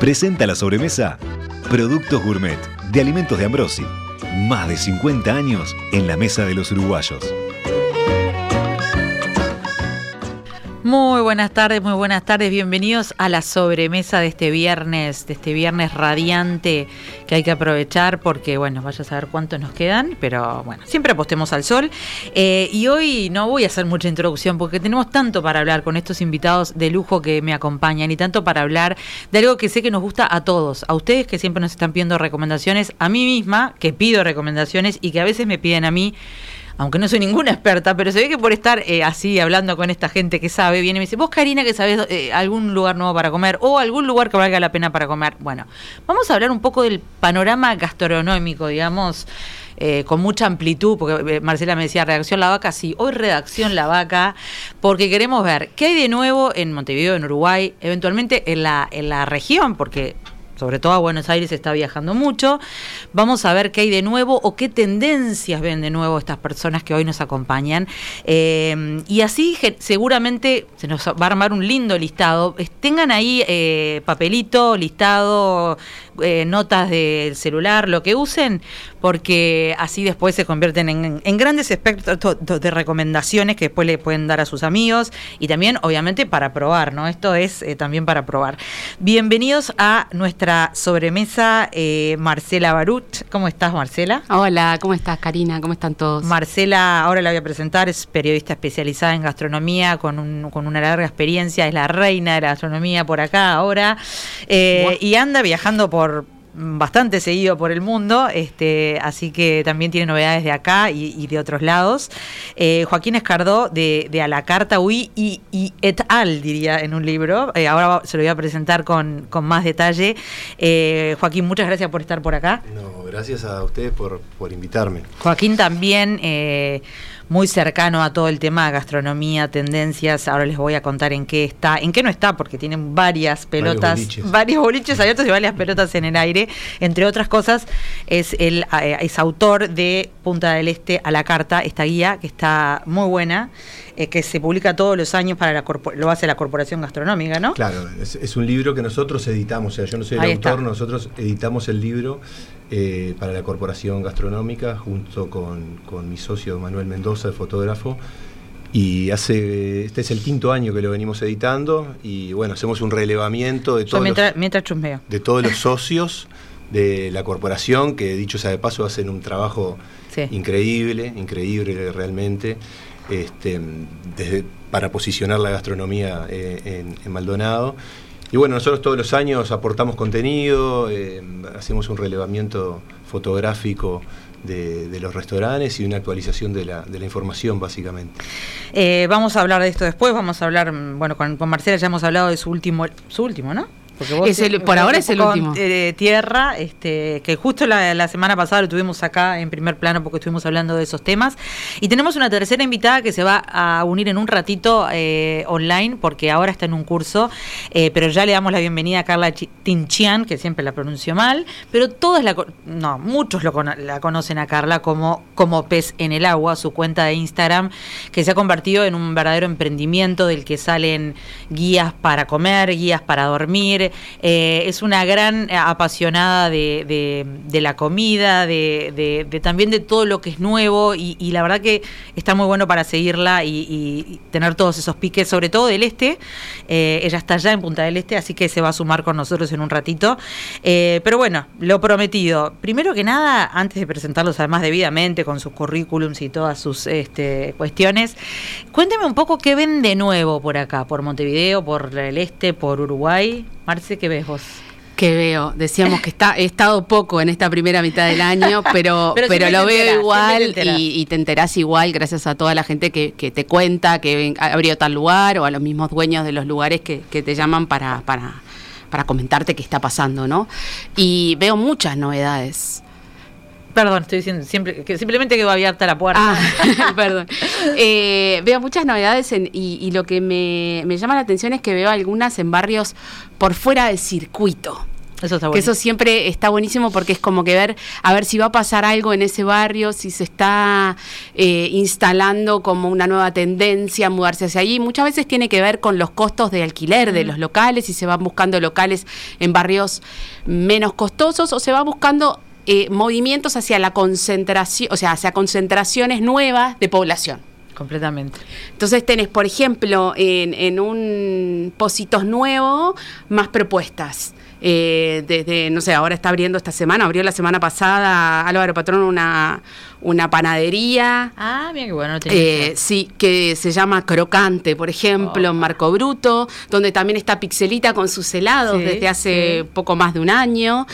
Presenta la sobremesa Productos Gourmet de Alimentos de Ambrosi. Más de 50 años en la mesa de los uruguayos. Muy buenas tardes, muy buenas tardes. Bienvenidos a la sobremesa de este viernes, de este viernes radiante que hay que aprovechar porque, bueno, vaya a saber cuántos nos quedan, pero bueno, siempre apostemos al sol. Eh, y hoy no voy a hacer mucha introducción porque tenemos tanto para hablar con estos invitados de lujo que me acompañan y tanto para hablar de algo que sé que nos gusta a todos, a ustedes que siempre nos están pidiendo recomendaciones, a mí misma que pido recomendaciones y que a veces me piden a mí aunque no soy ninguna experta, pero se ve que por estar eh, así hablando con esta gente que sabe, viene y me dice, vos Karina que sabes eh, algún lugar nuevo para comer o algún lugar que valga la pena para comer. Bueno, vamos a hablar un poco del panorama gastronómico, digamos. Eh, con mucha amplitud, porque Marcela me decía redacción La Vaca, sí, hoy redacción La Vaca, porque queremos ver qué hay de nuevo en Montevideo, en Uruguay, eventualmente en la, en la región, porque sobre todo a Buenos Aires está viajando mucho. Vamos a ver qué hay de nuevo o qué tendencias ven de nuevo estas personas que hoy nos acompañan. Eh, y así seguramente se nos va a armar un lindo listado. Tengan ahí eh, papelito, listado, eh, notas del celular, lo que usen, porque así después se convierten en, grandes espectros de recomendaciones que después le pueden dar a sus amigos y también obviamente para probar, ¿no? Esto es también para probar. Bienvenidos a nuestra sobremesa, eh, Marcela Barut. ¿Cómo estás, Marcela? Hola, ¿cómo estás, Karina? ¿Cómo están todos? Marcela, ahora la voy a presentar, es periodista especializada en gastronomía con, con una larga experiencia, es la reina de la gastronomía por acá ahora y anda viajando por bastante seguido por el mundo, este, así que también tiene novedades de acá y, de otros lados. Eh, Joaquín Escardó de, de A la Carta UI y, et al, diría en un libro. Eh, ahora se lo voy a presentar con, más detalle. Eh, Joaquín, muchas gracias por estar por acá. No, gracias a ustedes por, por invitarme. Joaquín también muy cercano a todo el tema de gastronomía, tendencias. Ahora les voy a contar en qué está, en qué no está, porque tienen varias pelotas, varios boliches, abiertos y varias pelotas en el aire. Entre otras cosas, es el eh, es autor de Punta del Este a la carta, esta guía que está muy buena. Eh, que se publica todos los años para la lo hace la Corporación Gastronómica, ¿no? Claro, es, un libro que nosotros editamos, o sea, yo no soy el autor, nosotros editamos el libro eh, para la Corporación Gastronómica junto con, mi socio Manuel Mendoza, el fotógrafo. Y hace, este es el quinto año que lo venimos editando y bueno, hacemos un relevamiento de todos, mientras, los, de todos los socios de la corporación, que dicho sea de paso hacen un trabajo increíble, increíble realmente este, para posicionar la gastronomía eh, en, Maldonado. Y bueno, nosotros todos los años aportamos contenido, eh, hacemos un relevamiento fotográfico de, los restaurantes y una actualización de la, información, básicamente. Eh, vamos a hablar de esto después, vamos a hablar, bueno, con, con Marcela ya hemos hablado de su último, su último, ¿no? Por ahora es el último. Eh, tierra, este, que justo la, semana pasada lo tuvimos acá en primer plano porque estuvimos hablando de esos temas. Y tenemos una tercera invitada que se va a unir en un ratito eh, online porque ahora está en un curso, eh, pero ya le damos la bienvenida a Carla Tinchian, que siempre la pronunció mal, pero todos la, no, muchos la conocen a Carla como, como pez en el agua, su cuenta de Instagram, que se ha convertido en un verdadero emprendimiento del que salen guías para comer, guías para dormir, eh, es una gran apasionada de, la comida, de, también de todo lo que es nuevo y, la verdad que está muy bueno para seguirla y, tener todos esos piques, sobre todo del este. Eh, ella está ya en Punta del Este, así que se va a sumar con nosotros en un ratito. Eh, pero bueno, lo prometido. Primero que nada, antes de presentarlos además debidamente con sus currículums y todas sus este, cuestiones, cuénteme un poco qué ven de nuevo por acá, por Montevideo, por el este, por Uruguay. Marce, ¿qué ves vos? Que veo, decíamos que está, he estado poco en esta primera mitad del año, pero, pero, lo veo igual y, te enterás igual gracias a toda la gente que, te cuenta que abrió tal lugar o a los mismos dueños de los lugares que, te llaman para, para, para comentarte qué está pasando, ¿no? Y veo muchas novedades. Perdón, estoy diciendo siempre, que simplemente quedó abierta la puerta. Ah, perdón. Eh, veo muchas novedades y, lo que me, llama la atención es que veo algunas en barrios por fuera del circuito. Eso está bueno. Que eso siempre está buenísimo porque es como que ver, a ver si va a pasar algo en ese barrio, si se está eh, instalando como una nueva tendencia a mudarse hacia allí. Muchas veces tiene que ver con los costos de alquiler de los locales, si se van buscando locales en barrios menos costosos o se va buscando eh, movimientos hacia la concentración, o sea, hacia concentraciones nuevas de población. Completamente. Entonces tenés, por ejemplo, en, en un Positos nuevo, más propuestas. Eh, desde, no sé, ahora está abriendo esta semana, abrió la semana pasada Álvaro Patrón una, una panadería. Ah, mira qué bueno. Eh, sí, que se llama Crocante, por ejemplo, en oh. Marco Bruto, donde también está Pixelita con sus helados desde hace poco más de un año.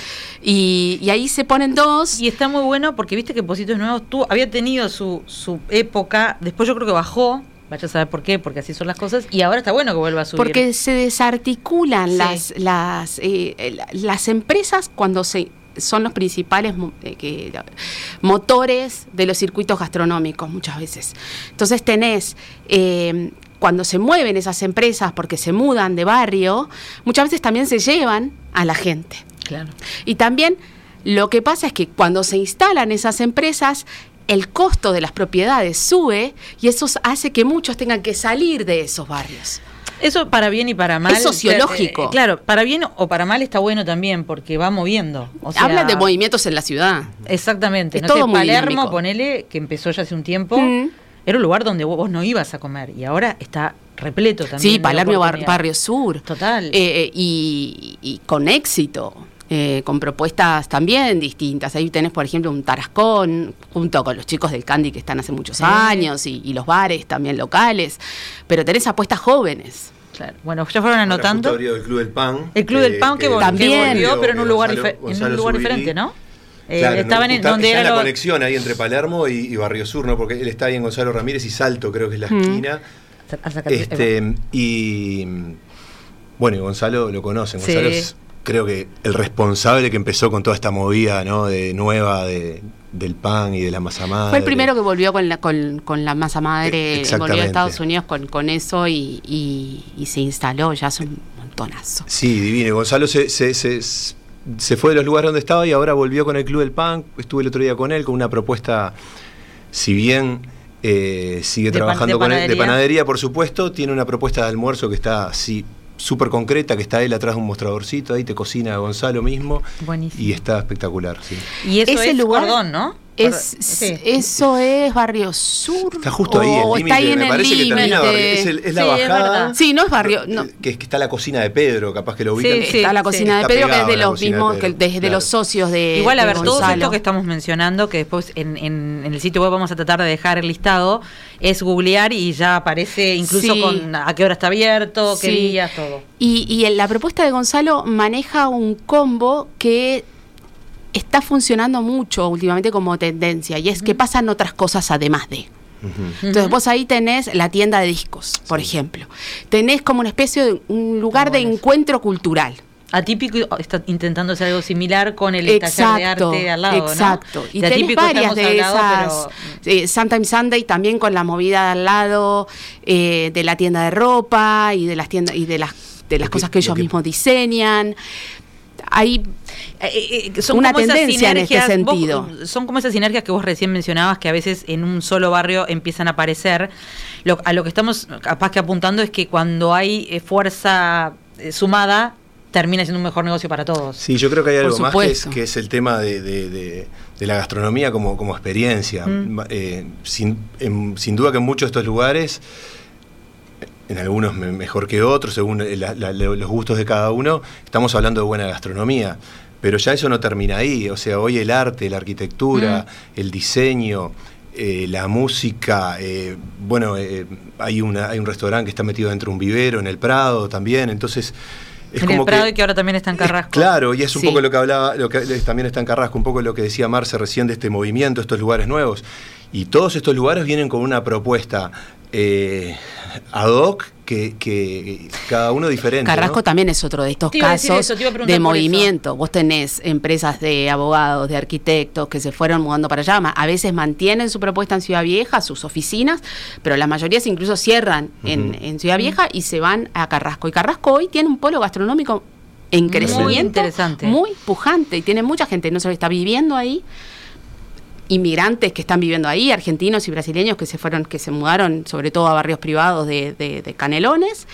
Y, ahí se ponen dos. Y está muy bueno porque viste que Positos Nuevos tú, había tenido su, su época, después yo creo que bajó, Vaya a saber por qué, porque así son las cosas. Y ahora está bueno que vuelva a subir. Porque se desarticulan las, las, eh, las empresas cuando se son los principales eh, motores de los circuitos gastronómicos muchas veces. Entonces tenés, eh, cuando se mueven esas empresas porque se mudan de barrio, muchas veces también se llevan a la gente. Claro. Y también lo que pasa es que cuando se instalan esas empresas, el costo de las propiedades sube y eso hace que muchos tengan que salir de esos barrios. Eso para bien y para mal. Es sociológico. Eh, claro, para bien o para mal está bueno también porque va moviendo. O Habla de movimientos en la ciudad. Exactamente. Es no todo sé, Palermo, ponele, que empezó ya hace un tiempo, mm. era un lugar donde vos no ibas a comer y ahora está repleto también. Sí, Palermo Barrio Sur. Total. Eh, eh, y con éxito. Eh, con propuestas también distintas. Ahí tenés, por ejemplo, un Tarascón, junto con los chicos del Candy que están hace muchos años, y, los bares también locales, pero tenés apuestas jóvenes. Claro. Bueno, ya fueron anotando. el Club del Pan. El Club del Pan que, también volvió, pero en un lugar, en un lugar diferente, ¿no? Eh, estaban en donde era la conexión ahí entre Palermo y, Barrio Sur, ¿no? Porque él está ahí en Gonzalo Ramírez y Salto, creo que es la esquina. Este, y bueno, y Gonzalo lo conocen. Gonzalo es creo que el responsable que empezó con toda esta movida ¿no? de nueva de, del pan y de la masa madre. Fue el primero que volvió con la, con, la masa madre, volvió a Estados Unidos con, con eso y, y, se instaló ya hace un montonazo. Sí, divino. Gonzalo se, se, se, se, fue de los lugares donde estaba y ahora volvió con el Club del Pan. Estuve el otro día con él con una propuesta, si bien... Eh, sigue trabajando con él de panadería, por supuesto, tiene una propuesta de almuerzo que está así súper concreta, que está él atrás de un mostradorcito, ahí te cocina Gonzalo mismo. Buenísimo. Y está espectacular, sí. Y eso es lugar, cordón, ¿no? Es, Eso es Barrio Sur. Está justo ahí, el está ahí en me parece que termina es, es, la bajada. sí, no es Barrio. No. Que, que, está la cocina de Pedro, capaz que lo ubican. Sí, está la cocina de Pedro, que es de los mismos, que desde los socios de. Igual, a ver, todo esto que estamos mencionando, que después en, en, el sitio web vamos a tratar de dejar el listado, es googlear y ya aparece incluso con a qué hora está abierto, qué días, todo. Y, y la propuesta de Gonzalo maneja un combo que está funcionando mucho últimamente como tendencia y es que pasan otras cosas además de. Entonces vos ahí tenés la tienda de discos, por ejemplo. Tenés como una especie de un lugar de encuentro cultural. Atípico está intentando hacer algo similar con el taller de arte de al lado, Exacto. Y tenés varias de esas. Eh, Sunday también con la movida de al lado eh, de la tienda de ropa y de las tiendas y de las de las cosas que ellos mismos diseñan hay eh, eh, son una tendencia en este sentido. son como esas sinergias que vos recién mencionabas que a veces en un solo barrio empiezan a aparecer. Lo, a lo que estamos capaz que apuntando es que cuando hay eh, fuerza sumada termina siendo un mejor negocio para todos. Sí, yo creo que hay algo más que es, el tema de, la gastronomía como, como experiencia. Mm. sin, sin duda que en muchos de estos lugares en algunos mejor que otros, según los gustos de cada uno, estamos hablando de buena gastronomía. Pero ya eso no termina ahí, o sea, hoy el arte, la arquitectura, mm. el diseño, eh, la música, eh, bueno, eh, hay, una, hay un restaurante que está metido dentro de un vivero en el Prado también, entonces... Es en el Prado y que ahora también está en Carrasco. claro, y es un poco lo que hablaba, lo que también está en Carrasco, un poco lo que decía Marce recién de este movimiento, estos lugares nuevos. Y todos estos lugares vienen con una propuesta ad hoc que, cada uno diferente. Carrasco también es otro de estos casos de movimiento. Vos tenés empresas de abogados, de arquitectos que se fueron mudando para allá. A veces mantienen su propuesta en Ciudad Vieja, sus oficinas, pero la mayoría se incluso cierran en, Ciudad Vieja y se van a Carrasco. Y Carrasco hoy tiene un polo gastronómico en crecimiento muy, interesante. muy pujante y tiene mucha gente no solo está viviendo ahí inmigrantes que están viviendo ahí, argentinos y brasileños que se fueron, que se mudaron sobre todo a barrios privados de, de Canelones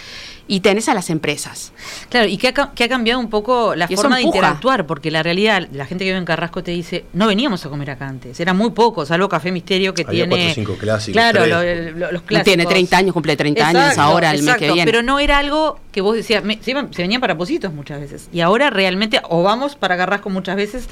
y tenés a las empresas. Claro, y que ha, que ha cambiado un poco la forma de interactuar, porque la realidad, la gente que vive en Carrasco te dice, no veníamos a comer acá antes, era muy poco, salvo Café Misterio que tiene... Cuatro, cinco clásicos. Claro, los clásicos. Tiene 30 años, cumple 30 años ahora, el mes que viene. Pero no era algo que vos decías, se, venían para Positos muchas veces, y ahora realmente, o vamos para Carrasco muchas veces,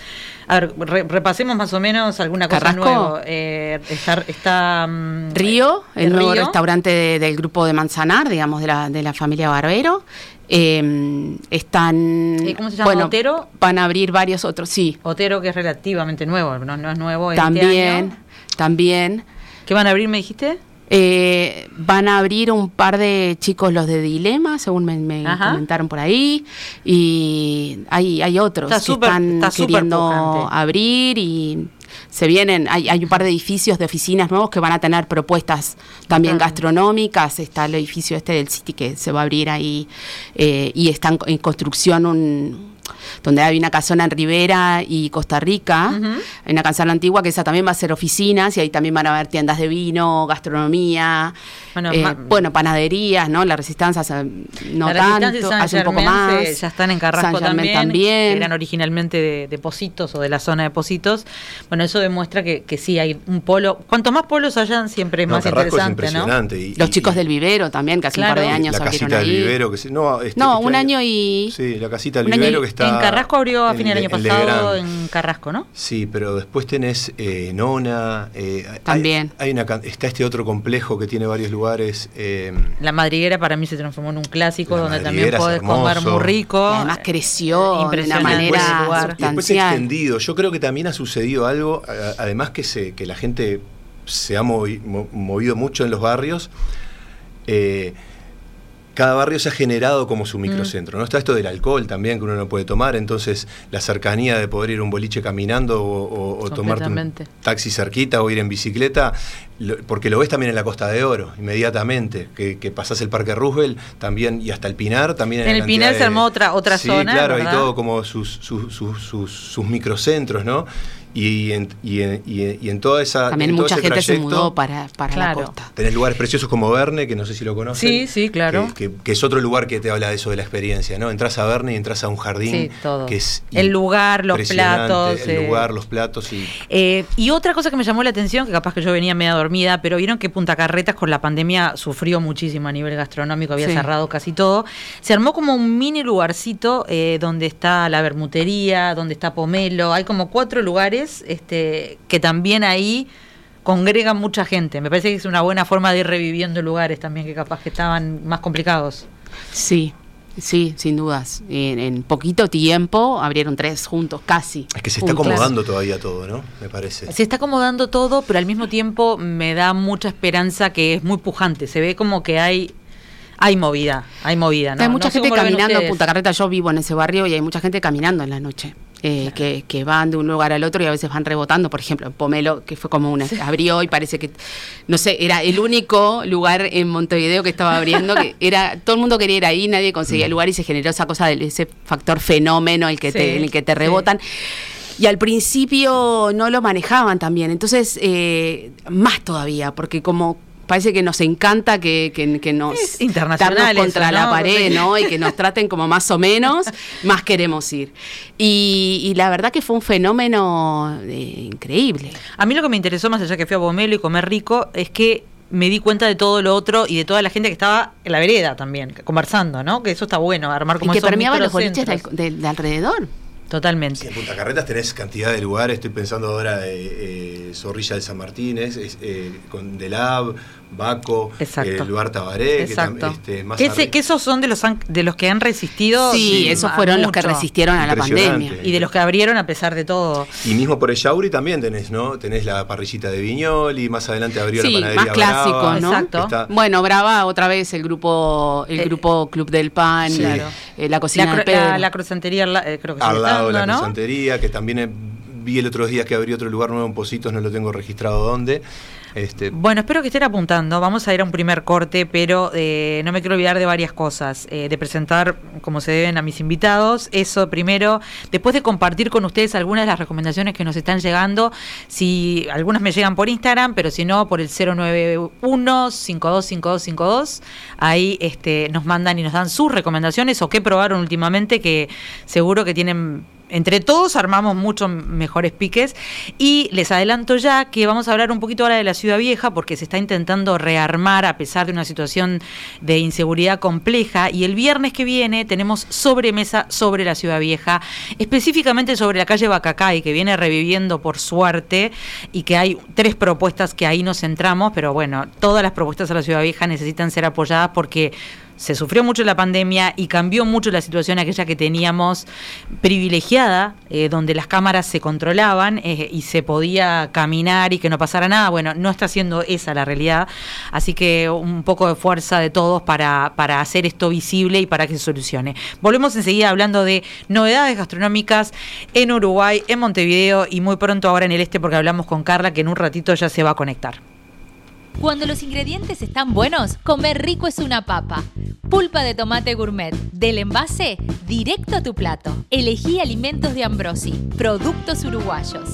a ver, repasemos más o menos alguna cosa nueva. Eh, está, mm, Río, el, nuevo restaurante del grupo de Manzanar, digamos, de la, de la familia Barbero. Em, están. Eh, ¿Cómo se llama? Bueno, ¿Otero? Van a abrir varios otros, sí. Otero, que es relativamente nuevo, no, es nuevo. Este también, también. ¿Qué van a abrir, me dijiste? Eh, van a abrir un par de chicos los de Dilema, según me, comentaron por ahí, y hay, hay otros que están queriendo abrir y se vienen, hay, hay, un par de edificios de oficinas nuevos que van a tener propuestas también gastronómicas. Está el edificio este del City que se va a abrir ahí eh, y está en construcción un donde hay una casona en Rivera y Costa Rica, hay una casona antigua que esa también va a ser oficinas y ahí también van a haber tiendas de vino, gastronomía, bueno, eh, panaderías, ¿no? La Resistencia no tanto, hace un poco más. Ya están en Carrasco también, eran originalmente de, de, Positos o de la zona de Positos. Bueno, eso demuestra que, que sí hay un polo, cuanto más polos hayan siempre es más interesante, ¿no? Los chicos del vivero también, que hace un par de años la casita del vivero que no, este, no este un año y Sí, la casita del vivero que está en Carrasco abrió a fin del año pasado en Carrasco, ¿no? Sí, pero después tenés eh, Nona. Eh, También. Hay, una, está este otro complejo que tiene varios lugares. Eh, la madriguera para mí se transformó en un clásico donde también podés comer muy rico. además creció de una manera después, extendido. Yo creo que también ha sucedido algo, además que, se, que la gente se ha movido mucho en los barrios. Eh, cada barrio se ha generado como su mm. microcentro. ¿no? Está esto del alcohol también que uno no puede tomar, entonces la cercanía de poder ir a un boliche caminando o, tomar un taxi cerquita o ir en bicicleta, porque lo ves también en la Costa de Oro, inmediatamente, que, que pasás el Parque Roosevelt también y hasta el Pinar también. En el Pinar se armó otra, otra sí, zona. Claro, hay todo como sus, sus, sus, sus microcentros, ¿no? Y en, y, en, y, en, toda esa. También mucha gente se mudó para, para la costa. Tenés lugares preciosos como Verne, que no sé si lo conoces. Sí, sí, claro. Que, es otro lugar que te habla de eso de la experiencia, ¿no? Entras a Verne y entras a un jardín que es. El lugar, los platos. El eh. lugar, los platos. Y... Eh, y otra cosa que me llamó la atención, que capaz que yo venía media dormida, pero vieron que Punta Carretas con la pandemia sufrió muchísimo a nivel gastronómico, había cerrado casi todo. Se armó como un mini lugarcito eh, donde está la bermutería, donde está Pomelo. Hay como cuatro lugares. Este que, también ahí congregan mucha gente. Me parece que es una buena forma de ir reviviendo lugares también que capaz que estaban más complicados. Sí, Sí, sin dudas. En, poquito tiempo abrieron tres juntos, casi. Es que se está acomodando todavía todo, ¿no? Me parece. Se está acomodando todo, pero al mismo tiempo me da mucha esperanza que es muy pujante. Se ve como que hay hay movida, hay movida, ¿no? Hay mucha gente caminando en Punta Carreta. Yo vivo en ese barrio y hay mucha gente caminando en la noche. Eh, que, van de un lugar al otro y a veces van rebotando. Por ejemplo, en Pomelo, que fue como una. abrió y parece que. No sé, era el único lugar en Montevideo que estaba abriendo. que era Todo el mundo quería ir ahí, nadie conseguía mm. lugar y se generó esa cosa de ese factor fenómeno el que te, en el que te rebotan. Y al principio no lo manejaban también. Entonces, eh, más todavía, porque como parece que nos encanta que, que, nos internacional contra la pared, ¿no? Y que nos traten como más o menos, más queremos ir. Y, la verdad que fue un fenómeno eh, increíble. A mí lo que me interesó más allá que fui a Bomelo y comer rico es que me di cuenta de todo lo otro y de toda la gente que estaba en la vereda también, conversando, ¿no? Que eso está bueno, armar como y que permeaban los boliches de alrededor. Totalmente. en Punta Carretas tenés cantidad de lugares, estoy pensando ahora eh, Zorrilla de San Martín, eh, con Delab, Baco, el lugar Tabaré, Exacto. que, este, que, esos son de los de los que han resistido. Sí, esos fueron los que resistieron a la pandemia. Y de los que abrieron a pesar de todo. Y mismo por el Yauri también tenés, ¿no? Tenés la parrillita de Viñol y más adelante abrió la panadería más clásico, ¿no? Exacto. Bueno, Brava otra vez el grupo el eh, grupo Club del Pan, eh, la cocina la, del La, la crucentería, eh, creo que Al la crucentería, que también vi el otro día que abrió otro lugar nuevo en Positos, no lo tengo registrado dónde. Este... Bueno, espero que estén apuntando. Vamos a ir a un primer corte, pero eh, no me quiero olvidar de varias cosas. Eh, de presentar como se deben a mis invitados. Eso primero. Después de compartir con ustedes algunas de las recomendaciones que nos están llegando. Si algunas me llegan por Instagram, pero si no, por el 091-525252. Ahí este, nos mandan y nos dan sus recomendaciones o qué probaron últimamente, que seguro que tienen entre todos armamos muchos mejores piques. Y les adelanto ya que vamos a hablar un poquito ahora de la ciudad vieja porque se está intentando rearmar a pesar de una situación de inseguridad compleja. Y el viernes que viene tenemos sobremesa sobre la ciudad vieja, específicamente sobre la calle Bacacay que viene reviviendo por suerte y que hay tres propuestas que ahí nos centramos, pero bueno, todas las propuestas a la ciudad vieja necesitan ser apoyadas porque se sufrió mucho la pandemia y cambió mucho la situación aquella que teníamos privilegiada, eh, donde las cámaras se controlaban eh, y se podía caminar y que no pasara nada. Bueno, no está siendo esa la realidad, así que un poco de fuerza de todos para, para hacer esto visible y para que se solucione. Volvemos enseguida hablando de novedades gastronómicas en Uruguay, en Montevideo y muy pronto ahora en el este porque hablamos con Carla que en un ratito ya se va a conectar. Cuando los ingredientes están buenos, comer rico es una papa. Pulpa de tomate gourmet, del envase directo a tu plato. Elegí alimentos de Ambrosi, productos uruguayos.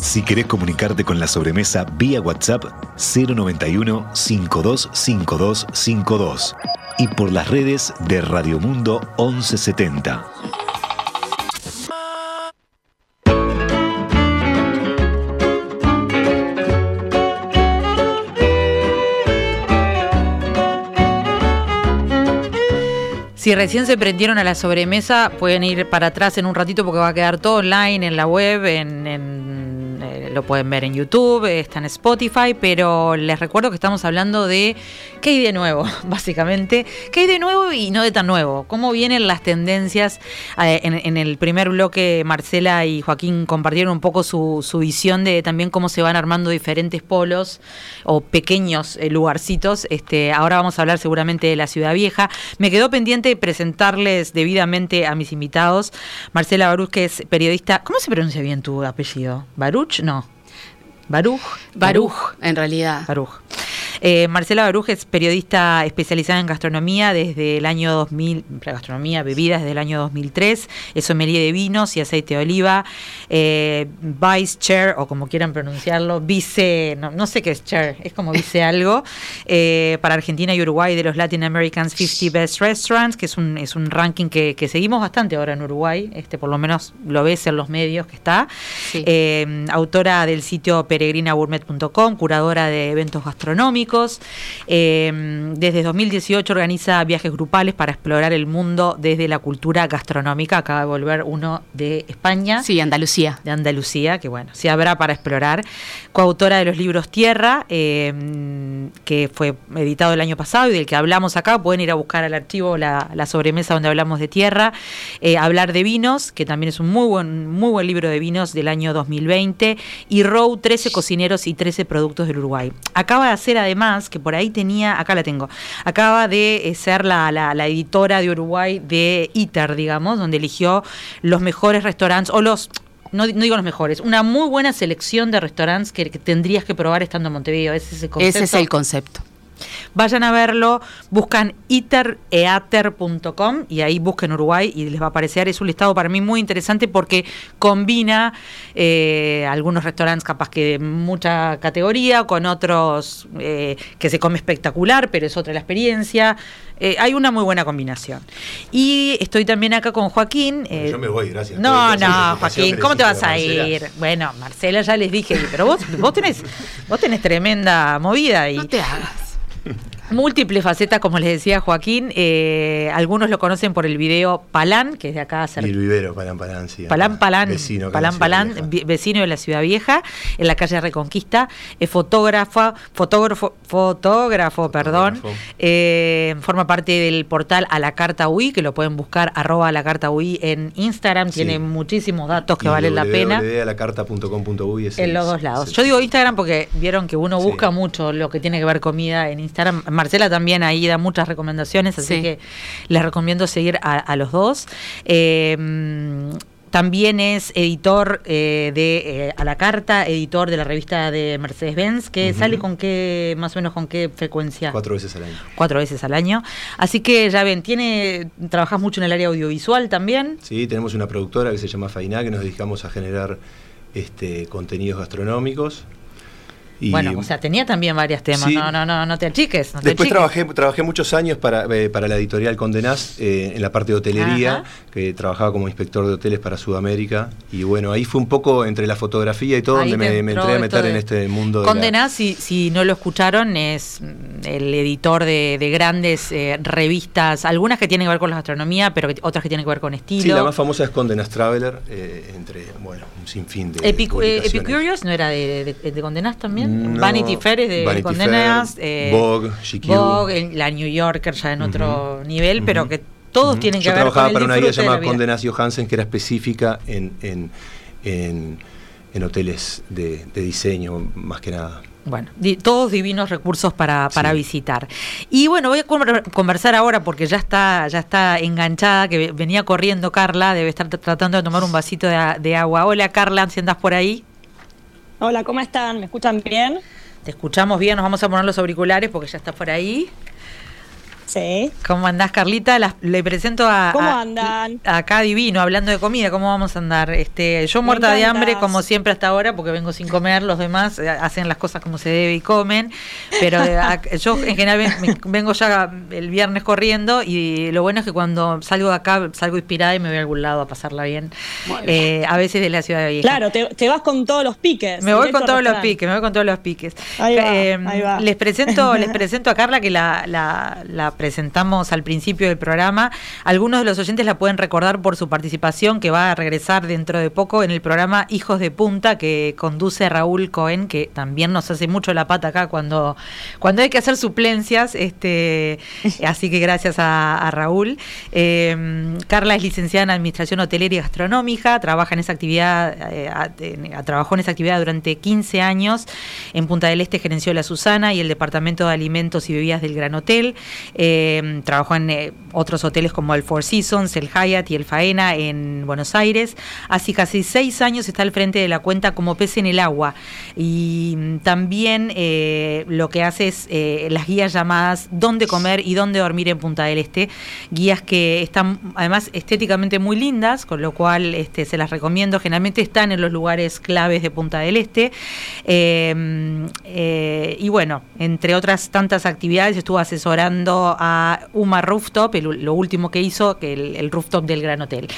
Si querés comunicarte con la sobremesa vía WhatsApp 091 525252 y por las redes de Radio Mundo 1170. Si recién se prendieron a la sobremesa, pueden ir para atrás en un ratito porque va a quedar todo online en la web, en, eh, lo pueden ver en YouTube, está en Spotify, pero les recuerdo que estamos hablando de qué hay de nuevo, básicamente. ¿Qué hay de nuevo y no de tan nuevo? ¿Cómo vienen las tendencias? Eh, en, el primer bloque, Marcela y Joaquín compartieron un poco su, visión de también cómo se van armando diferentes polos o pequeños eh, lugarcitos. Este, ahora vamos a hablar seguramente de la ciudad vieja. Me quedó pendiente presentarles debidamente a mis invitados. Marcela Baruch, que es periodista. ¿Cómo se pronuncia bien tu apellido? ¿Baruch? No. Baruch. Baruch, en realidad. Baruch. Eh, Marcela Baruch es periodista especializada en gastronomía desde el año 2000, gastronomía, bebidas desde el año 2003, es sommelier de vinos y aceite de oliva, eh, vice chair, o como quieran pronunciarlo, vice, no, sé qué es chair, es como vice algo, eh, para Argentina y Uruguay de los Latin Americans 50 Best Restaurants, que es un, es un ranking que, seguimos bastante ahora en Uruguay, este por lo menos lo ves en los medios que está, autora del sitio peregrinagourmet.com, curadora de eventos gastronómicos, eh, desde 2018 organiza viajes grupales para explorar el mundo desde la cultura gastronómica. Acaba de volver uno de España. Sí, Andalucía. De Andalucía, que bueno, se habrá para explorar. Coautora de los libros Tierra, eh, que fue editado el año pasado y del que hablamos acá. Pueden ir a buscar al archivo la, sobremesa donde hablamos de tierra. Eh, hablar de vinos, que también es un muy buen, muy buen libro de vinos del año 2020. Y Row, 13 cocineros y 13 productos del Uruguay. Acaba de hacer además más, que por ahí tenía, acá la tengo, acaba de eh, ser la, la, editora de Uruguay de ITER, digamos, donde eligió los mejores restaurantes, o los, no, digo los mejores, una muy buena selección de restaurantes que, tendrías que probar estando en Montevideo. Ese es el concepto. Ese es el concepto. Vayan a verlo, buscan itereater.com y ahí busquen Uruguay y les va a aparecer. Es un listado para mí muy interesante porque combina eh, algunos restaurantes capaz que de mucha categoría con otros eh, que se come espectacular, pero es otra la experiencia. Eh, hay una muy buena combinación. Y estoy también acá con Joaquín. yo me voy, gracias. No, no, Joaquín, ¿cómo te vas a ir? Bueno, Marcela ya les dije, pero vos, vos tenés, vos tenés tremenda movida y. No te hagas. Múltiples facetas, como les decía Joaquín. Eh, algunos lo conocen por el video Palán, que es de acá cerca. Y el vivero, Palán Palán, sí. Palán Palán, vecino, Palán, Palán vecino de la Ciudad Vieja, en la calle Reconquista. Es fotógrafa, fotógrafo, fotógrafo, perdón. Eh, forma parte del portal A la Carta UI, que lo pueden buscar arroba a la Carta UI en Instagram. Tiene muchísimos datos que valen la pena. En los dos lados. Yo digo Instagram porque vieron que uno busca mucho lo que tiene que ver comida en Instagram. Marcela también ahí da muchas recomendaciones, así que les recomiendo seguir a, los dos. Eh, también es editor eh, de eh, A la Carta, editor de la revista de Mercedes-Benz, que sale con qué, más o menos con qué frecuencia. Cuatro veces al año. Cuatro veces al año. Así que ya ven, tiene, trabajas mucho en el área audiovisual también. Sí, tenemos una productora que se llama Fainá, que nos dedicamos a generar este, contenidos gastronómicos bueno, o sea, tenía también varios temas, no, no, no, no te achiques. Después Trabajé, trabajé muchos años para, eh, para la editorial Condenás eh, en la parte de hotelería, que trabajaba como inspector de hoteles para Sudamérica. Y bueno, ahí fue un poco entre la fotografía y todo donde me, entré a meter en este mundo. Condenás, si, si no lo escucharon, es el editor de, grandes eh, revistas, algunas que tienen que ver con la gastronomía, pero otras que tienen que ver con estilo. Sí, la más famosa es Condenás Traveler, entre, bueno, un sinfín de. Epicurious no era de, de Condenás también. Vanity Fair es de Vanity Condenas, eh, Vogue, Vogue, la New Yorker ya en otro nivel, pero que todos tienen que ver con Yo trabajaba para una guía llamada Condenas Johansen que era específica en, en, en, hoteles de, diseño, más que nada. Bueno, todos divinos recursos para, para visitar. Y bueno, voy a conversar ahora porque ya está, ya está enganchada, que venía corriendo Carla, debe estar tratando de tomar un vasito de, de agua. Hola Carla, si andas por ahí. Hola, ¿cómo están? ¿Me escuchan bien? Te escuchamos bien, nos vamos a poner los auriculares porque ya está por ahí. Sí. ¿Cómo andás, Carlita? le presento a. ¿Cómo andan? acá divino, hablando de comida, ¿cómo vamos a andar? Este, yo muerta de hambre, como siempre hasta ahora, porque vengo sin comer, los demás eh, hacen las cosas como se debe y comen. Pero eh, yo en general vengo ya el viernes corriendo y lo bueno es que cuando salgo de acá salgo inspirada y me voy a algún lado a pasarla bien. Eh, a veces de la ciudad de Vieja. Claro, te, vas con todos los piques. Me voy con todos los piques, me voy con todos los piques. Ahí va, Les presento, les presento a Carla que la, la, la presentamos al principio del programa. Algunos de los oyentes la pueden recordar por su participación, que va a regresar dentro de poco en el programa Hijos de Punta, que conduce Raúl Cohen, que también nos hace mucho la pata acá cuando, cuando hay que hacer suplencias. Este, así que gracias a, Raúl. Em, Carla es licenciada en Administración Hotelera y Gastronómica, trabaja en esa actividad, eh, trabajó en esa actividad durante 15 años. En Punta del Este gerenció la Susana y el Departamento de Alimentos y Bebidas del Gran Hotel. Eh, trabajó en eh, otros hoteles como el Four Seasons, el Hyatt y el Faena en Buenos Aires. Hace casi seis años está al frente de la cuenta como pez en el agua. Y mm, también eh, lo que hace es las guías llamadas Dónde comer y dónde dormir en Punta del Este. Guías que están además estéticamente muy lindas, con lo cual este, se las recomiendo. Generalmente están en los lugares claves de Punta del Este. y bueno, entre otras tantas actividades, estuvo asesorando a Uma Rooftop, lo último que hizo, que el, rooftop del Gran Hotel.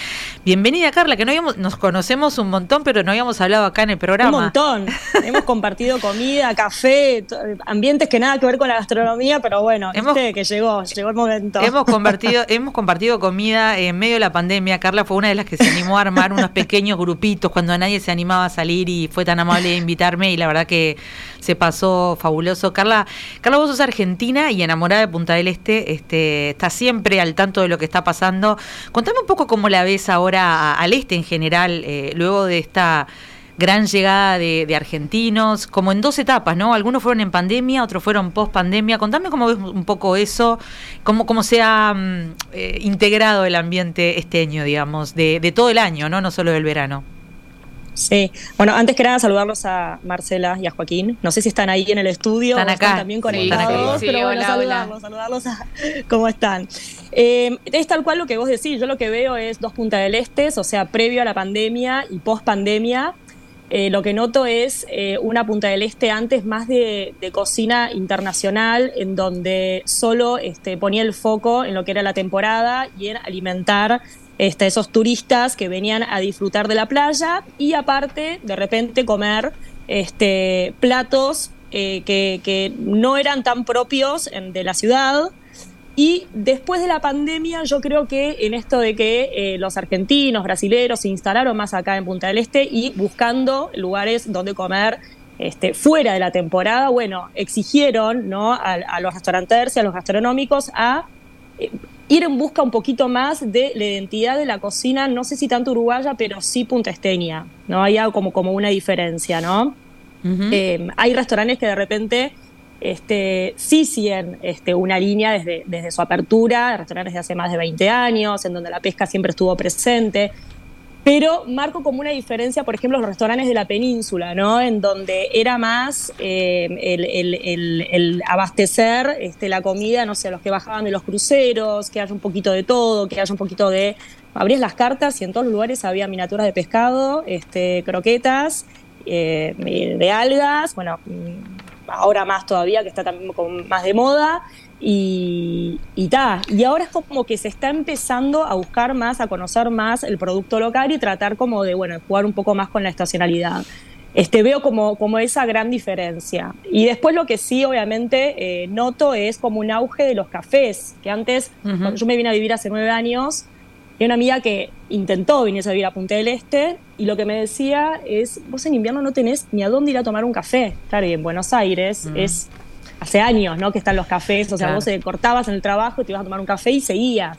Bienvenida Carla, que no habíamos, nos conocemos un montón, pero no habíamos hablado acá en el programa. Un montón. Hemos compartido comida, café, ambientes que nada que ver con la gastronomía, pero bueno, hemos, que llegó, llegó el momento. Hemos compartido, hemos compartido comida en medio de la pandemia. Carla fue una de las que se animó a armar unos pequeños grupitos cuando nadie se animaba a salir y fue tan amable de invitarme y la verdad que se pasó fabuloso. Carla, Carla, vos sos argentina y enamorada de Punta del Este, este, está siempre al tanto de lo que está pasando. Contame un poco cómo la ves ahora al este en general, eh, luego de esta gran llegada de, argentinos, como en dos etapas, ¿no? Algunos fueron en pandemia, otros fueron post pandemia. Contame cómo ves un poco eso, cómo, cómo se ha mm, eh, integrado el ambiente esteño, digamos, de, de todo el año, ¿no? No solo del verano. Sí, bueno, antes que nada saludarlos a Marcela y a Joaquín. No sé si están ahí en el estudio están acá. también conectados, pero bueno, saludarlos, saludarlos a cómo están. Eh, es tal cual lo que vos decís, yo lo que veo es dos Punta del Este, o sea, previo a la pandemia y post pandemia. Eh, lo que noto es eh, una Punta del Este antes más de, cocina internacional, en donde solo este, ponía el foco en lo que era la temporada y en alimentar este, esos turistas que venían a disfrutar de la playa y aparte de repente comer este, platos eh, que, no eran tan propios de la ciudad. Y después de la pandemia, yo creo que en esto de que eh, los argentinos, brasileños se instalaron más acá en Punta del Este y buscando lugares donde comer este, fuera de la temporada, bueno, exigieron ¿no? a, los restaurantes y a los gastronómicos a eh, ir en busca un poquito más de la identidad de la cocina, no sé si tanto uruguaya, pero sí puntaesteña, ¿no? Hay como, como una diferencia, ¿no? Eh, hay restaurantes que de repente este, sí siguen este, una línea desde, desde su apertura, restaurantes de hace más de 20 años, en donde la pesca siempre estuvo presente. Pero marco como una diferencia, por ejemplo, los restaurantes de la península, ¿no? En donde era más eh, el, abastecer este, la comida, no sé, los que bajaban de los cruceros, que haya un poquito de todo, que haya un poquito de. Abrías las cartas y en todos los lugares había miniaturas de pescado, este, croquetas, eh, de algas, bueno, ahora más todavía, que está también más de moda, y, y, y ahora es como que se está empezando a buscar más, a conocer más el producto local y tratar como de, bueno, jugar un poco más con la estacionalidad. Este, veo como, como esa gran diferencia. Y después lo que sí, obviamente, eh, noto es como un auge de los cafés, que antes, cuando yo me vine a vivir hace nueve años, hay una amiga que intentó venirse a vivir a Punta del Este y lo que me decía es, vos en invierno no tenés ni a dónde ir a tomar un café. Claro, y en Buenos Aires es hace años, ¿no? Que están los cafés, o sea, vos te cortabas en el trabajo y te ibas a tomar un café y seguías.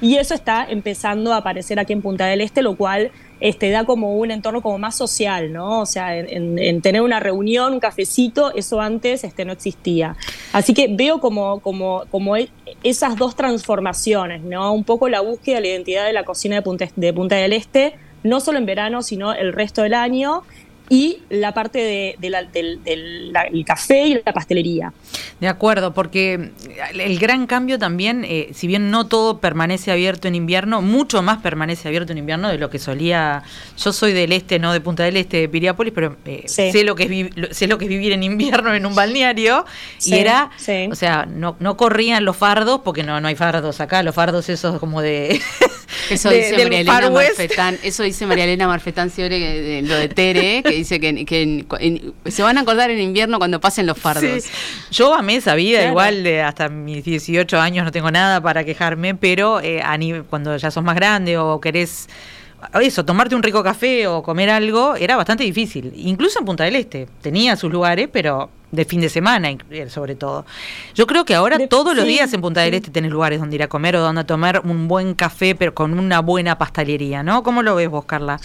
Y eso está empezando a aparecer aquí en Punta del Este, lo cual este, da como un entorno como más social, ¿no? O sea, en, tener una reunión, un cafecito, eso antes este, no existía. Así que veo como, como, como e, esas dos transformaciones, ¿no? Un poco la búsqueda de la identidad de la cocina de Punta, de Punta del Este, no solo en verano, sino el resto del año y la parte de, del, café y la pastelería. De acuerdo, porque el gran cambio también, eh, si bien no todo permanece abierto en invierno, mucho más permanece abierto en invierno de lo que solía. Yo soy del este, no de Punta del Este, de Piriápolis, pero eh, sé lo que es sé lo que es vivir en invierno en un balneario y era, o sea, no, no corrían los fardos porque no no hay fardos acá, los fardos esos como de eso dice María Elena Marfetán, eso dice María Elena Marfetán siempre lo de Tere, que dice que, se van a acordar en invierno cuando pasen los fardos. Yo amé esa vida, igual de hasta mis 18 años no tengo nada para quejarme, pero eh, cuando ya sos más grande o querés eso, tomarte un rico café o comer algo era bastante difícil. Incluso en Punta del Este. Tenía sus lugares, pero de fin de semana eh, sobre todo. Yo creo que ahora todos los días en Punta del Este tenés lugares donde ir a comer o donde tomar un buen café, pero con una buena pastelería, ¿no? ¿Cómo lo ves vos, Carla?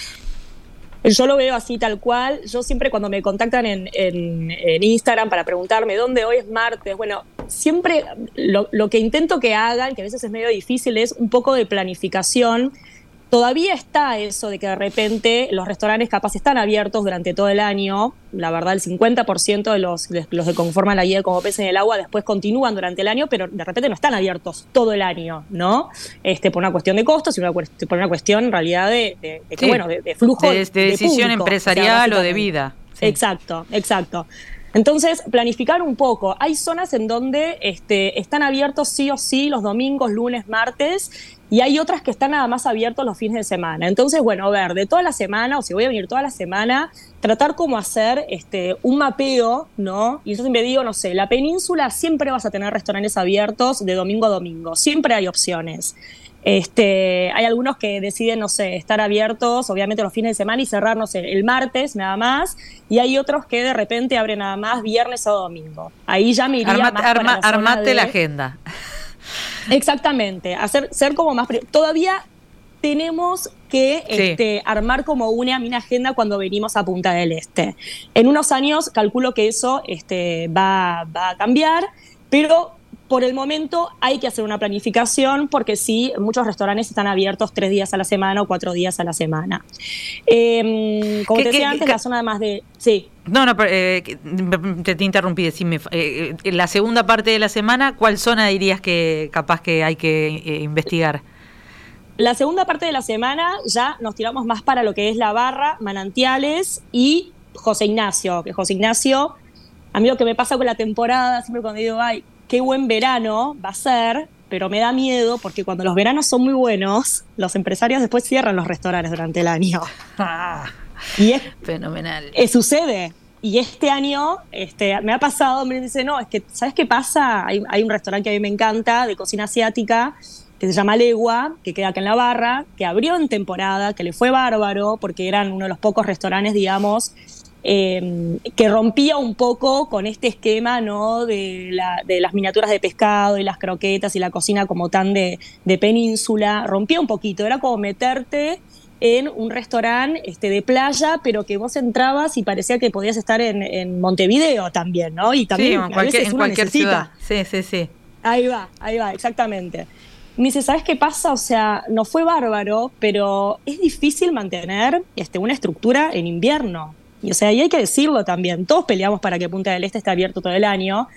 Yo lo veo así tal cual. Yo siempre cuando me contactan en, Instagram para preguntarme dónde hoy es martes, bueno, siempre lo, lo, que intento que hagan, que a veces es medio difícil, es un poco de planificación Todavía está eso de que de repente los restaurantes capaz están abiertos durante todo el año. La verdad, el 50% de los, los que conforman la guía como pez en el agua después continúan durante el año, pero de repente no están abiertos todo el año, ¿no? Este, por una cuestión de costos y una, por una cuestión en realidad de, bueno, de, flujo. De, decisión empresarial o, de vida. Exacto, exacto. Entonces, planificar un poco. Hay zonas en donde este, están abiertos sí o sí los domingos, lunes, martes, y hay otras que están nada más abiertos los fines de semana. Entonces, bueno, a ver, de toda la semana, o si voy a venir toda la semana, tratar como hacer este, un mapeo, ¿no? Y yo siempre digo, no sé, la península siempre vas a tener restaurantes abiertos de domingo a domingo, siempre hay opciones. Este, hay algunos que deciden, no sé, estar abiertos, obviamente los fines de semana y cerrar, no sé, el martes nada más, y hay otros que de repente abren nada más viernes o domingo. Ahí ya me iría más Armate la agenda. Exactamente, hacer, ser como más... Todavía tenemos que este, armar como una, una agenda cuando venimos a Punta del Este. En unos años calculo que eso este, va, va a cambiar, pero por el momento hay que hacer una planificación porque sí, muchos restaurantes están abiertos tres días a la semana o cuatro días a la semana. Em, como te decía antes, la zona más de... Sí. No, no, eh, te, te, interrumpí, decime, eh, eh, la segunda parte de la semana, ¿cuál zona dirías que capaz que hay que investigar? La segunda parte de la semana ya nos tiramos más para lo que es la barra, manantiales y José Ignacio, que José Ignacio, a mí lo que me pasa con la temporada, siempre cuando digo, ay, qué buen verano va a ser, pero me da miedo porque cuando los veranos son muy buenos, los empresarios después cierran los restaurantes durante el año. Ah, y es fenomenal. Eh, sucede, y este año este, me ha pasado, me dice, no, es que, ¿sabes qué pasa? Hay, hay, un restaurante que a mí me encanta, de cocina asiática, que se llama Legua, que queda acá en la barra, que abrió en temporada, que le fue bárbaro, porque eran uno de los pocos restaurantes, digamos, eh, que rompía un poco con este esquema ¿no? de, las miniaturas de pescado y las croquetas y la cocina como tan de, península, rompía un poquito, era como meterte en un restaurante este, de playa, pero que vos entrabas y parecía que podías estar en, Montevideo también, ¿no? Y también en cualquier, ciudad. Sí, sí, sí. Ahí va, ahí va, exactamente. Me dice, ¿sabes qué pasa? O sea, no fue bárbaro, pero es difícil mantener este, una estructura en invierno. Y, o sea, y hay que decirlo también, todos peleamos para que Punta del Este esté abierto todo el año,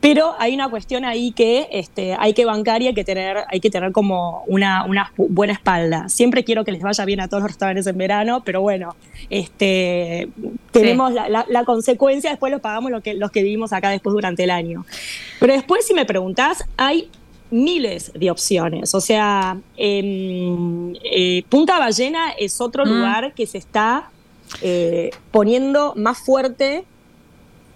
pero hay una cuestión ahí que este, hay que bancar y hay que tener, hay que tener como una, una buena espalda. Siempre quiero que les vaya bien a todos los restaurantes en verano, pero bueno, este, tenemos la, consecuencia, después lo pagamos lo que, los que vivimos acá después durante el año. Pero después, si me preguntás, hay miles de opciones. O sea, em, eh, Punta Ballena es otro mm. lugar que se está eh, poniendo más fuerte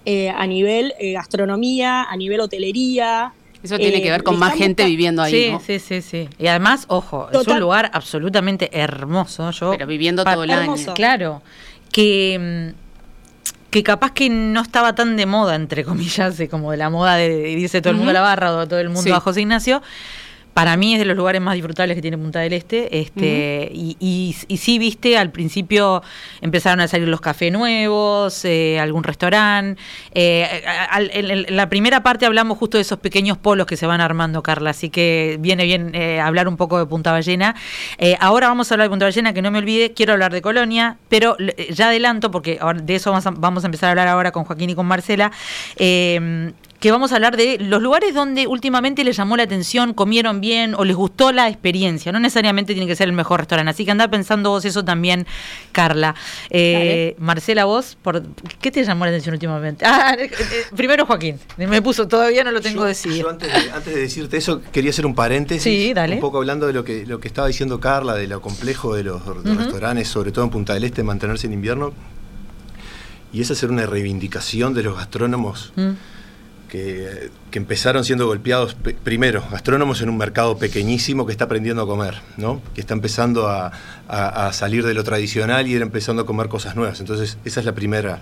eh, a nivel eh, gastronomía, a nivel hotelería. Eso tiene que ver con más gente viviendo ahí. Sí, sí, sí, sí. Y además, ojo, es un lugar absolutamente hermoso. Yo, Pero viviendo todo el año. Claro, que, que capaz que no estaba tan de moda, entre comillas, como de la moda de irse todo el mundo a la barra o todo el mundo a José Ignacio para mí es de los lugares más disfrutables que tiene Punta del Este. Este, y, y, sí, viste, al principio empezaron a salir los cafés nuevos, eh, algún restaurante. Eh, en, la primera parte hablamos justo de esos pequeños polos que se van armando, Carla, así que viene bien eh, hablar un poco de Punta Ballena. ahora vamos a hablar de Punta Ballena, que no me olvide, quiero hablar de Colonia, pero ya adelanto, porque de eso vamos a, vamos a empezar a hablar ahora con Joaquín y con Marcela que vamos a hablar de los lugares donde últimamente les llamó la atención, comieron bien o les gustó la experiencia. No necesariamente tiene que ser el mejor restaurante. Así que anda pensando vos eso también, Carla. Eh, Marcela, vos, por, ¿qué te llamó la atención últimamente? Ah, eh, primero Joaquín. Me puso, todavía no lo tengo decidido. Yo antes de, antes de, decirte eso, quería hacer un paréntesis. Sí, dale. Un poco hablando de lo que, lo que estaba diciendo Carla, de lo complejo de los, restaurantes, sobre todo en Punta del Este, mantenerse en invierno. Y es hacer una reivindicación de los gastrónomos. Mm que, empezaron siendo golpeados primero, gastrónomos en un mercado pequeñísimo que está aprendiendo a comer, ¿no? que está empezando a, salir de lo tradicional y ir empezando a comer cosas nuevas. Entonces, esa es la primera,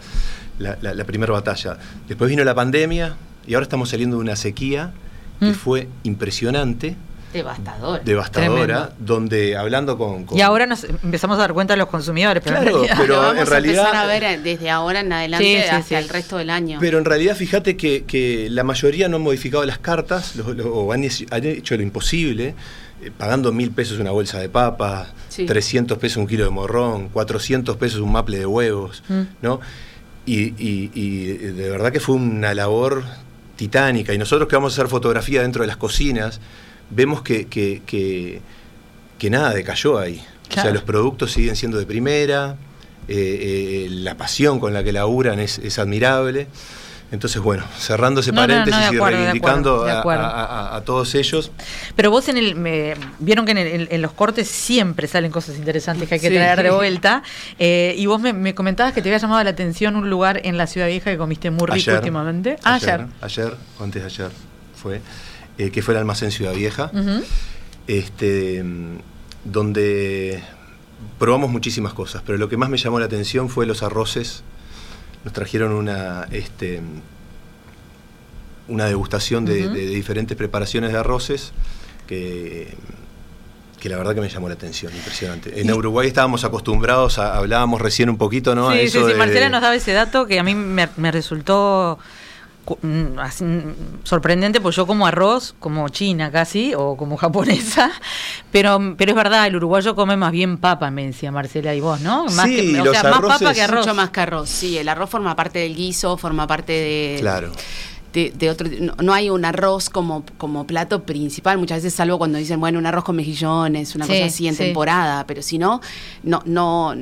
la, primera batalla. Después vino la pandemia y ahora estamos saliendo de una sequía que mm. fue impresionante Devastadora. Devastadora, donde hablando con, Y ahora nos empezamos a dar cuenta de los consumidores, pero claro, en realidad, pero vamos en realidad, a empezar a ver desde ahora en adelante hasta el resto del año. Pero en realidad fíjate que, la mayoría no han modificado las cartas o han, hecho lo imposible, eh, pagando mil pesos una bolsa de papas, 300 pesos un kilo de morrón, 400 pesos un maple de huevos, mm. ¿no? Y, y de verdad que fue una labor titánica. Y nosotros que vamos a hacer fotografía dentro de las cocinas, vemos que, que, que, nada decayó ahí. O sea, los productos siguen siendo de primera, eh, eh, la pasión con la que laburan es, es admirable. Entonces, bueno, cerrando ese paréntesis y reivindicando a, todos ellos. Pero vos en el, me, vieron que en, los cortes siempre salen cosas interesantes que hay que traer de vuelta. Eh, y vos me, comentabas que te había llamado la atención un lugar en la Ciudad Vieja que comiste muy rico últimamente. ayer, ayer. Ayer, o antes de ayer fue. Eh, que fue el almacén Ciudad Vieja, este, donde probamos muchísimas cosas, pero lo que más me llamó la atención fue los arroces. Nos trajeron una, este, una degustación de, diferentes preparaciones de arroces que, que la verdad que me llamó la atención, impresionante. En Uruguay estábamos acostumbrados, a, hablábamos recién un poquito, ¿no? Sí, sí, sí, Marcela nos daba ese dato que a mí me resultó así, sorprendente, pues yo como arroz, como china casi, o como japonesa, pero, pero es verdad, el uruguayo come más bien papa, me decía Marcela y vos, ¿no? Más que, o sea, más papa que arroz. Mucho más que arroz, sí, el arroz forma parte del guiso, forma parte de... Claro. De, otro, no, hay un arroz como, como plato principal, muchas veces salvo cuando dicen, bueno, un arroz con mejillones, una cosa así en temporada, pero si no, no, no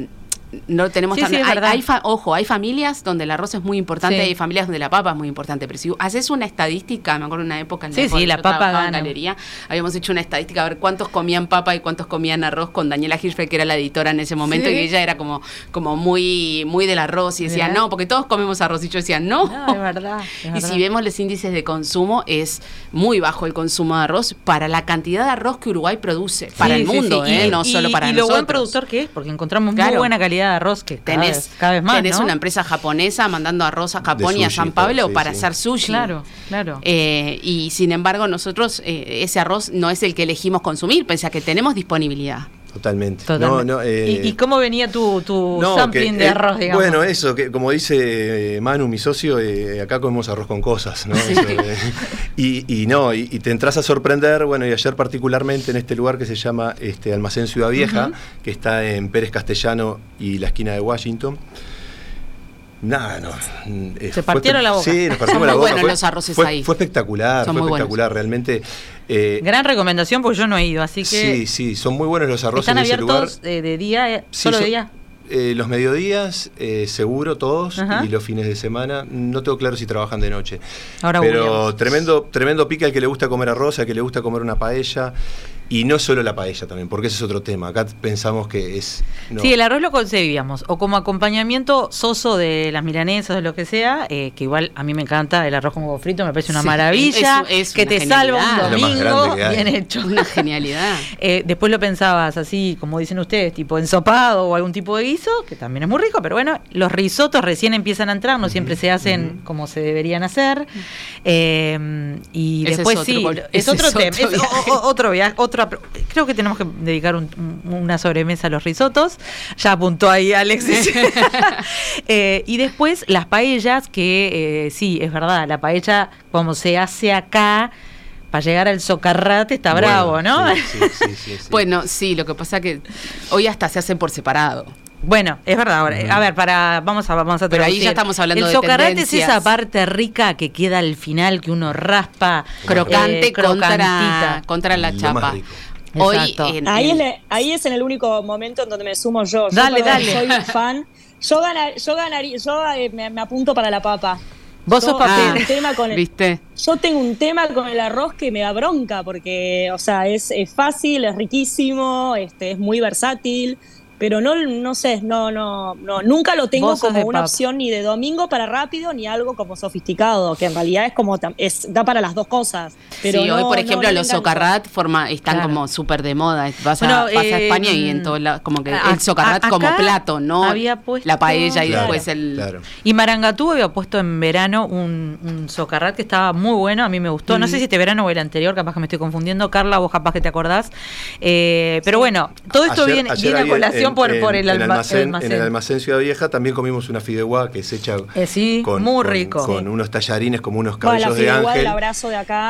no tenemos tan, hay, ojo, hay familias donde el arroz es muy importante, hay familias donde la papa es muy importante, pero si haces una estadística, me acuerdo en una época en la, sí, la papa en galería, habíamos hecho una estadística a ver cuántos comían papa y cuántos comían arroz con Daniela Hirschfeld, que era la editora en ese momento, y ella era como, como muy, muy del arroz y decía, no, porque todos comemos arroz, y yo decía, no. es verdad. y si vemos los índices de consumo, es muy bajo el consumo de arroz para la cantidad de arroz que Uruguay produce, para el mundo, ¿eh? no solo para nosotros. Y lo buen productor que es, porque encontramos muy buena calidad de arroz que tenés, cada vez, más. Tenés una empresa japonesa mandando arroz a Japón y a San Pablo para hacer sushi. Claro, claro. Eh, y sin embargo, nosotros eh, ese arroz no es el que elegimos consumir, pese a que tenemos disponibilidad. Totalmente. Eh, ¿Y, cómo venía tu, tu sampling de arroz, digamos? Bueno, eso, que como dice Manu, mi socio, acá comemos arroz con cosas, ¿no? y, no, y, te entras a sorprender, bueno, y ayer particularmente en este lugar que se llama este Almacén Ciudad Vieja, que está en Pérez Castellano y la esquina de Washington. Nada, no. Eh, Se partieron la boca. Sí, nos partimos la boca. Buenos los arroces fue, ahí. Fue espectacular, fue espectacular, realmente. Eh, Gran recomendación porque yo no he ido, así que. Sí, sí, son muy buenos los arroces ¿Están en ese lugar. abiertos de, día, eh, solo de día? Eh, los mediodías, seguro todos, y los fines de semana. No tengo claro si trabajan de noche. Ahora Pero tremendo, tremendo pique al que le gusta comer arroz, al que le gusta comer una paella. Y no solo la paella también, porque ese es otro tema. Acá pensamos que es. Sí, el arroz lo concebíamos, o como acompañamiento soso de las milanesas, de lo que sea, eh, que igual a mí me encanta el arroz con huevo frito, me parece una maravilla, es, que te salva un domingo, bien hecho. Una genialidad. Eh, después lo pensabas así, como dicen ustedes, tipo ensopado o algún tipo de guiso, que también es muy rico, pero bueno, los risotos recién empiezan a entrar, no siempre se hacen como se deberían hacer. Eh, y después sí, es otro tema, es otro viaje, otro creo que tenemos que dedicar una sobremesa a los risotos. Ya apuntó ahí Alexis. Eh, y después las paellas, que eh, sí, es verdad, la paella como se hace acá para llegar al socarrate está bravo, ¿no? bueno, sí, lo que pasa que hoy hasta se hacen por separado. Bueno, es verdad. a ver, para vamos a vamos a Pero ahí ya estamos hablando el socarrate es esa parte rica que queda al final que uno raspa crocante eh, contra, contra la chapa. Hoy ahí, es ahí es en el único momento en donde me sumo yo. Dale, dale. Soy fan. Yo, yo ganaría, yo eh, me, apunto para la papa. Vos sos papel. tema con el, ¿Viste? Yo tengo un tema con el arroz que me da bronca porque, o sea, es, es fácil, es riquísimo, este, es muy versátil pero no, no sé, no, no, no, nunca lo tengo como una opción ni de domingo para rápido ni algo como sofisticado, que en realidad es como es, da para las dos cosas. Pero sí, hoy por ejemplo los socarrat forma, están como súper de moda. Vas, a, a, España y en todo como que el socarrat como plato, no había puesto, la paella y después el. Y Marangatú había puesto en verano un, un socarrat que estaba muy bueno, a mí me gustó. No sé si este verano o el anterior, capaz que me estoy confundiendo. Carla, vos capaz que te acordás. Eh, pero bueno, todo esto viene, viene a colación por, el, almacén, En el almacén Ciudad Vieja también comimos una fideuá que es hecha eh, con, muy rico. Con, unos tallarines como unos cabellos de ángel.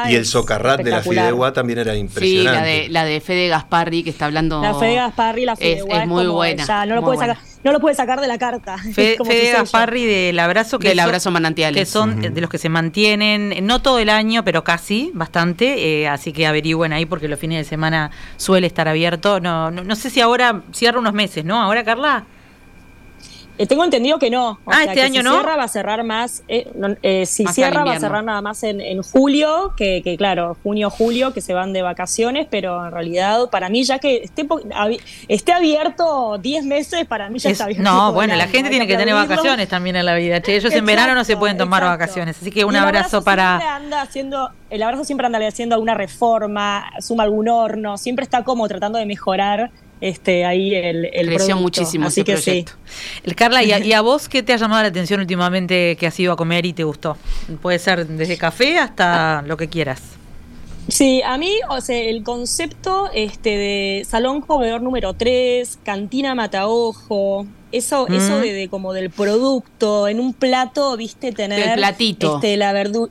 y el socarrat de la fideuá también era impresionante. Sí, la de, la de Fede Gasparri que está hablando. La Fede Gasparri, la fideuá es, muy buena. no lo puede sacar no lo puede sacar de la carta. Fede Gasparri del abrazo que del abrazo manantiales. Que son de los que se mantienen, no todo el año, pero casi, bastante. Eh, así que averigüen ahí porque los fines de semana suele estar abierto. No, no, no sé si ahora cierra unos meses, ¿no? Ahora, Carla. Eh, tengo entendido que no. ah, este año si no. Cierra va a cerrar más. Eh, eh, si cierra va a cerrar nada más en, julio, que, claro, junio, julio, que se van de vacaciones, pero en realidad para mí ya que esté, esté abierto 10 meses, para mí ya está bien. No, bueno, la gente tiene que, tener vacaciones también en la vida. ellos en verano no se pueden tomar vacaciones. Así que un abrazo, para... Anda haciendo, el abrazo siempre anda haciendo alguna reforma, suma algún horno, siempre está como tratando de mejorar este, ahí el, el Creció muchísimo Así que Sí. Carla, ¿y a, vos qué te ha llamado la atención últimamente que has ido a comer y te gustó? Puede ser desde café hasta lo que quieras. Sí, a mí, o sea, el concepto este, de salón comedor número 3, cantina mataojo, eso, eso de, como del producto, en un plato, viste, tener. El platito. Este, la verdura,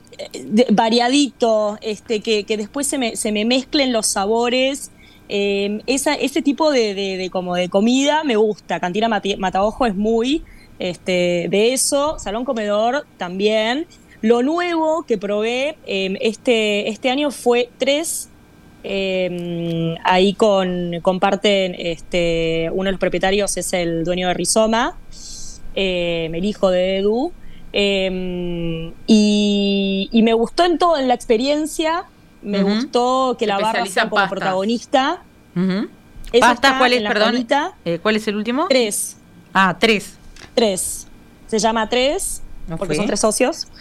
variadito, este, que, que después se me, se me mezclen los sabores eh, ese tipo de, como de comida me gusta. Cantina Mataojo es muy este, de eso. Salón Comedor también. Lo nuevo que probé em, este, este año fue tres Em, ahí con, comparten, este, uno de los propietarios es el dueño de Rizoma, em, el hijo de Edu. Em, y, me gustó en todo, en la experiencia, me gustó que la barra sea como protagonista. ¿Pasta cuál es, perdón? Eh, ¿Cuál es el último? Tres. Ah, tres. Tres. Se llama Tres, porque son tres socios.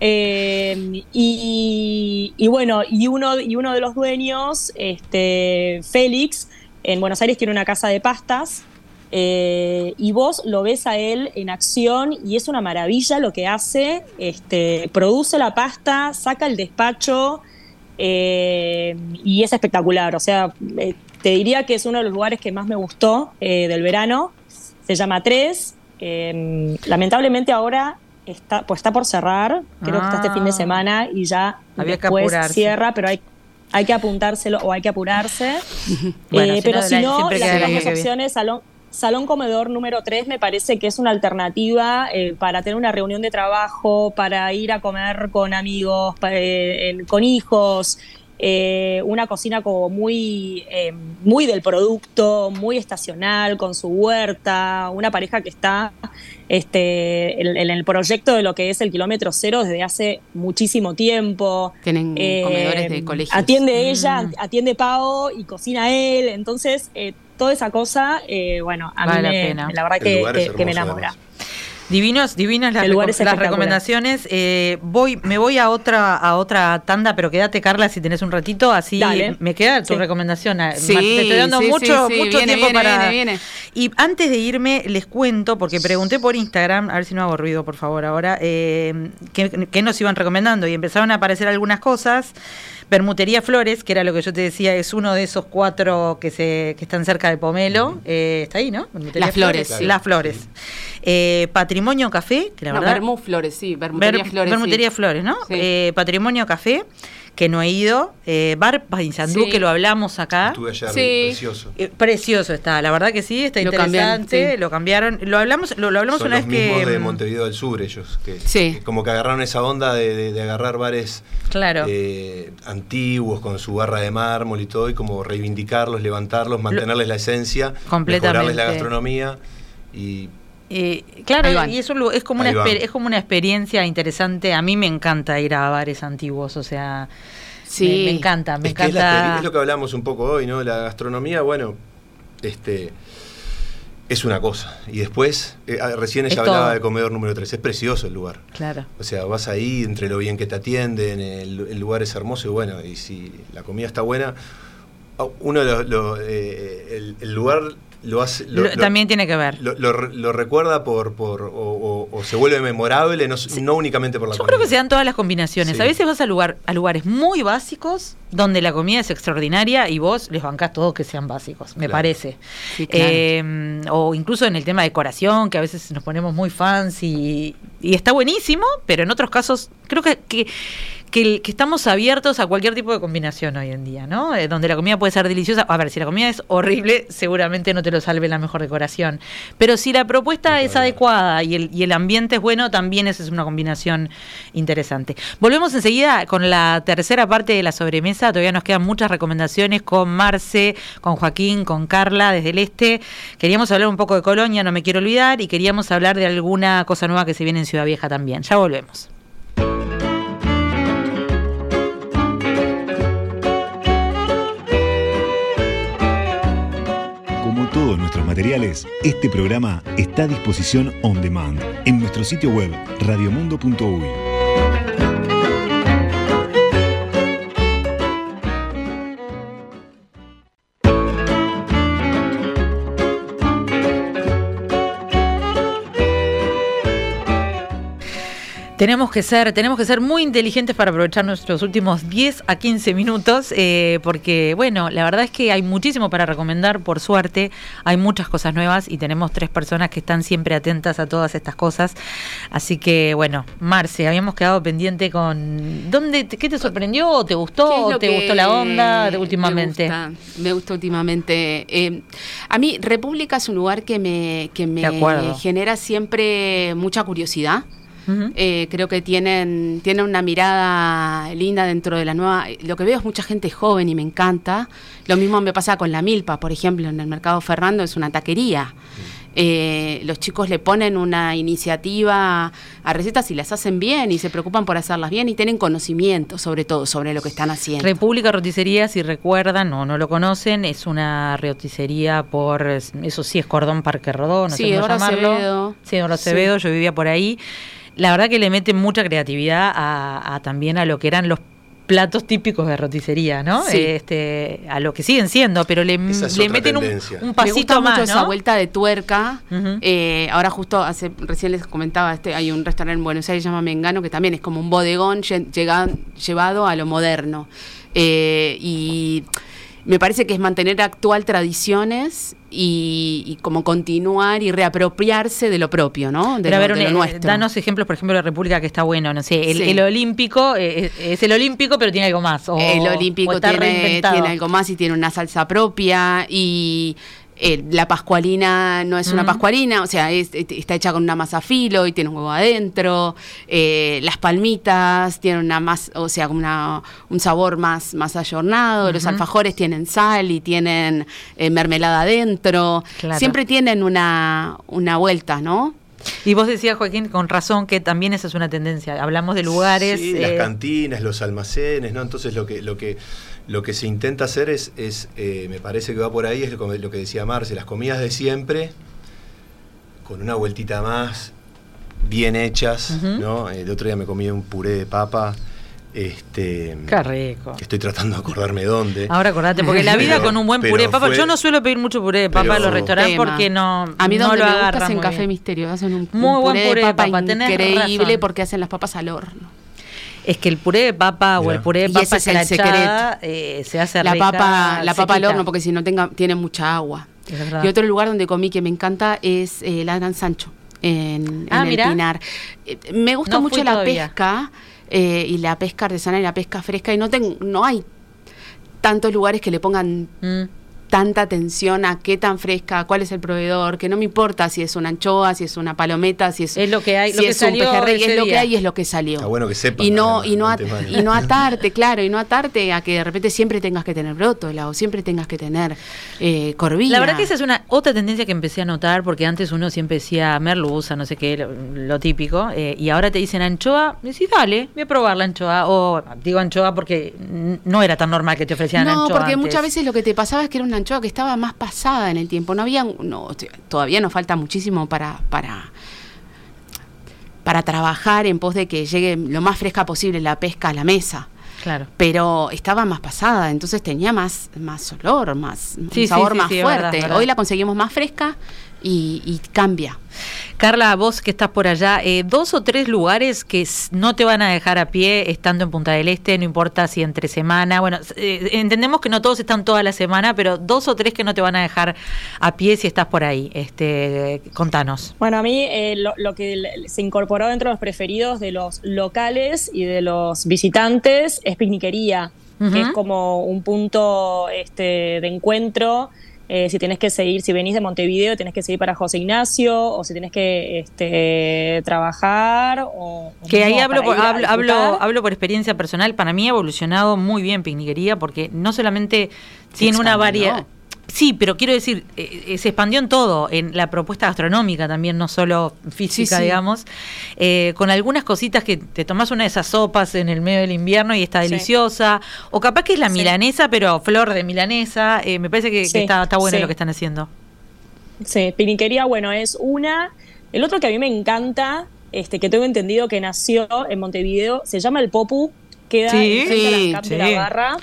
Eh, y, bueno, y uno, y uno de los dueños, este, Félix, en Buenos Aires tiene una casa de pastas. Eh, y vos lo ves a él en acción y es una maravilla lo que hace. Este, produce la pasta, saca el despacho eh, y es espectacular. O sea, te diría que es uno de los lugares que más me gustó del verano. Se llama Tres. lamentablemente ahora está, pues está por cerrar, creo que está este fin de ah. semana y ya Había después cierra, pero hay, hay que apuntárselo o hay que apurarse. Eh, pero si no, las dos opciones, salón, salón comedor número 3 me parece que es una alternativa eh, para tener una reunión de trabajo, para ir a comer con amigos, eh, con hijos. Eh, una cocina como muy, muy del producto, muy estacional, con su huerta, una pareja que está este, en, el proyecto de lo que es el kilómetro cero desde hace muchísimo tiempo. Tienen eh, comedores de colegio. Atiende ella, mm. atiende Pau y cocina él, entonces toda esa cosa, bueno, a mí me, la, verdad que, que me enamora. Divinos, divinas las, las recomendaciones. Eh, voy, me voy a otra, a otra tanda, pero quédate, Carla, si tenés un ratito, así me queda tu recomendación. Sí, Te estoy dando mucho, mucho tiempo para. Y antes de irme, les cuento, porque pregunté por Instagram, a ver si no hago ruido, por favor, ahora, eh, que, nos iban recomendando. Y empezaron a aparecer algunas cosas. Permutería Flores, que era lo que yo te decía, es uno de esos cuatro que se que están cerca de Pomelo. Eh, está ahí, ¿no? Las Flores. Las Flores. Eh, Patrimonio Café, que la no, verdad. Bermú Flores, sí. Bermutería Flores. Bermutería Flores, ¿no? Eh, Patrimonio Café que no he ido. Eh, Bar Paysandú, que lo hablamos acá. Estuve allá, precioso. Eh, precioso está, la verdad que sí, está interesante. lo cambiaron, lo hablamos, lo, hablamos una vez que. de mm, Montevideo del Sur, ellos. Que, como que agarraron esa onda de, agarrar bares claro. Eh, antiguos con su barra de mármol y todo, y como reivindicarlos, levantarlos, mantenerles la esencia, mejorarles la gastronomía. Y eh, claro, y eso es como, una es como una experiencia interesante. A mí me encanta ir a bares antiguos, o sea, sí. me, encanta, me encanta. Es, lo que hablamos un poco hoy, ¿no? La gastronomía, bueno, este es una cosa. Y después, eh, ah, recién ella hablaba de comedor número 3, es precioso el lugar. Claro. O sea, vas ahí, entre lo bien que te atienden, el, lugar es hermoso y bueno, y si la comida está buena, uno de eh, el, lugar lo hace. también tiene que ver. Lo, recuerda por, por o, se vuelve memorable, no, no únicamente por la Yo creo que se dan todas las combinaciones. A veces vas a, lugar, a lugares muy básicos donde la comida es extraordinaria y vos les bancás todos que sean básicos, me parece. Eh, o incluso en el tema de decoración, que a veces nos ponemos muy fans y, y está buenísimo, pero en otros casos creo que, que que, estamos abiertos a cualquier tipo de combinación hoy en día, ¿no? Eh, donde la comida puede ser deliciosa. A ver, si la comida es horrible, seguramente no te lo salve la mejor decoración. Pero si la propuesta es adecuada y el, y el ambiente es bueno, también esa es una combinación interesante. Volvemos enseguida con la tercera parte de la sobremesa. Todavía nos quedan muchas recomendaciones con Marce, con Joaquín, con Carla desde el este. Queríamos hablar un poco de Colonia, no me quiero olvidar, y queríamos hablar de alguna cosa nueva que se viene en Ciudad Vieja también. Ya volvemos. Nuestros materiales, este programa está a disposición on demand en nuestro sitio web radiomundo.uy. Tenemos que ser, tenemos que ser muy inteligentes para aprovechar nuestros últimos 10 a 15 minutos, eh, porque bueno, la verdad es que hay muchísimo para recomendar, por suerte, hay muchas cosas nuevas y tenemos tres personas que están siempre atentas a todas estas cosas. Así que bueno, Marce, habíamos quedado pendiente con ¿dónde qué te sorprendió o te gustó o te gustó la onda de últimamente? Me gusta, me gusta últimamente. Eh, a mí República es un lugar que me, que me genera siempre mucha curiosidad. Eh, creo que tienen, tienen una mirada linda dentro de la nueva. Lo que veo es mucha gente joven y me encanta. Lo mismo me pasa con la milpa, por ejemplo, en el mercado Fernando es una taquería. Eh, los chicos le ponen una iniciativa a recetas y las hacen bien y se preocupan por hacerlas bien y tienen conocimiento sobre todo sobre lo que están haciendo. República Roticería, si recuerdan o no lo conocen, es una roticería por, eso sí es Cordón Parque Rodó, no sí, sé cómo llamarlo. Acevedo. Sí, Acevedo, yo vivía por ahí. La verdad que le meten mucha creatividad a, también a lo que eran los platos típicos de roticería, ¿no? Este, a lo que siguen siendo, pero le, meten un, pasito Me mucho esa vuelta de tuerca. Eh, ahora justo hace recién les comentaba, este, hay un restaurante en Buenos Aires se llama Mengano que también es como un bodegón llevado a lo moderno. Eh, y me parece que es mantener actual tradiciones y, como continuar y reapropiarse de lo propio, ¿no? De, lo, eh, nuestro. Danos ejemplos, por ejemplo, de la República que está bueno, no sé, el, olímpico eh, es, el olímpico, pero tiene algo más. el olímpico tiene, tiene algo más y tiene una salsa propia y eh, la pascualina no es una pascualina, o sea, está hecha con una masa filo y tiene un huevo adentro. Eh, las palmitas tienen una más, o sea, como un sabor más, más ayornado. Los alfajores tienen sal y tienen eh, mermelada adentro. Siempre tienen una, una vuelta, ¿no? Y vos decías, Joaquín, con razón que también esa es una tendencia. Hablamos de lugares. Sí, las cantinas, los almacenes, ¿no? Entonces lo que, lo que lo que se intenta hacer es, es eh, me parece que va por ahí, es lo, que decía Marce, las comidas de siempre, con una vueltita más, bien hechas, ¿no? El otro día me comí un puré de papa. Este, Qué rico. Que estoy tratando de acordarme dónde. Ahora acordate, porque la vida con un buen puré de papa. yo no suelo pedir mucho puré de papa en los restaurantes porque no. A mí no lo me en Café Misterio. Hacen un, muy buen puré, de papa, increíble porque hacen las papas al horno. Es que el puré de papa o el puré de papa es el secreto. Eh, se hace la papa, la papa al horno porque si no tenga tiene mucha agua. Y otro lugar donde comí que me encanta es eh, la Gran Sancho en, ah, el Pinar. Eh, me gusta mucho la pesca y la pesca artesanal y la pesca fresca y no tengo, no hay tantos lugares que le pongan mm tanta atención a qué tan fresca, cuál es el proveedor, que no me importa si es una anchoa, si es una palometa, si es, es lo que hay, si es un pejerrey, es lo que hay y es lo que salió. Está bueno que sepa. Y no, y no, y no atarte, claro, y no atarte a que de repente siempre tengas que tener brótola o siempre tengas que tener eh, corvina. La verdad que esa es una otra tendencia que empecé a notar, porque antes uno siempre decía merluza, no sé qué, lo, típico, eh, y ahora te dicen anchoa, y decís, dale, voy a probar la anchoa, o digo anchoa porque no era tan normal que te ofrecieran anchoa. No, porque muchas veces lo que te pasaba es que era una que estaba más pasada en el tiempo. No había, no, todavía nos falta muchísimo para, para, para trabajar en pos de que llegue lo más fresca posible la pesca a la mesa. Claro. Pero estaba más pasada, entonces tenía más, más olor, más un sabor más fuerte. Hoy la conseguimos más fresca y, cambia. Carla, vos que estás por allá, eh, dos o tres lugares que no te van a dejar a pie estando en Punta del Este, no importa si entre semana, bueno, eh, entendemos que no todos están toda la semana, pero dos o tres que no te van a dejar a pie si estás por ahí. Este, contanos. Bueno, a mí eh, lo, que se incorporó dentro de los preferidos de los locales y de los visitantes es picniquería, que es como un punto este, de encuentro eh, si tienes que seguir, si venís de Montevideo, tienes que seguir para José Ignacio, o si tienes que este, trabajar. O, que ahí hablo por, hablo, hablo, por experiencia personal. Para mí ha evolucionado muy bien Picniquería, porque no solamente tiene una variedad. Sí, pero quiero decir, eh, eh, se expandió en todo, en la propuesta gastronómica también, no solo física, digamos, eh, con algunas cositas que te tomas una de esas sopas en el medio del invierno y está deliciosa, o capaz que es la milanesa, pero flor de milanesa, me parece que, está, está, bueno lo que están haciendo. Sí, piniquería, bueno, es una. El otro que a mí me encanta, este, que tengo entendido que nació en Montevideo, se llama el Popu, queda en la, de la barra.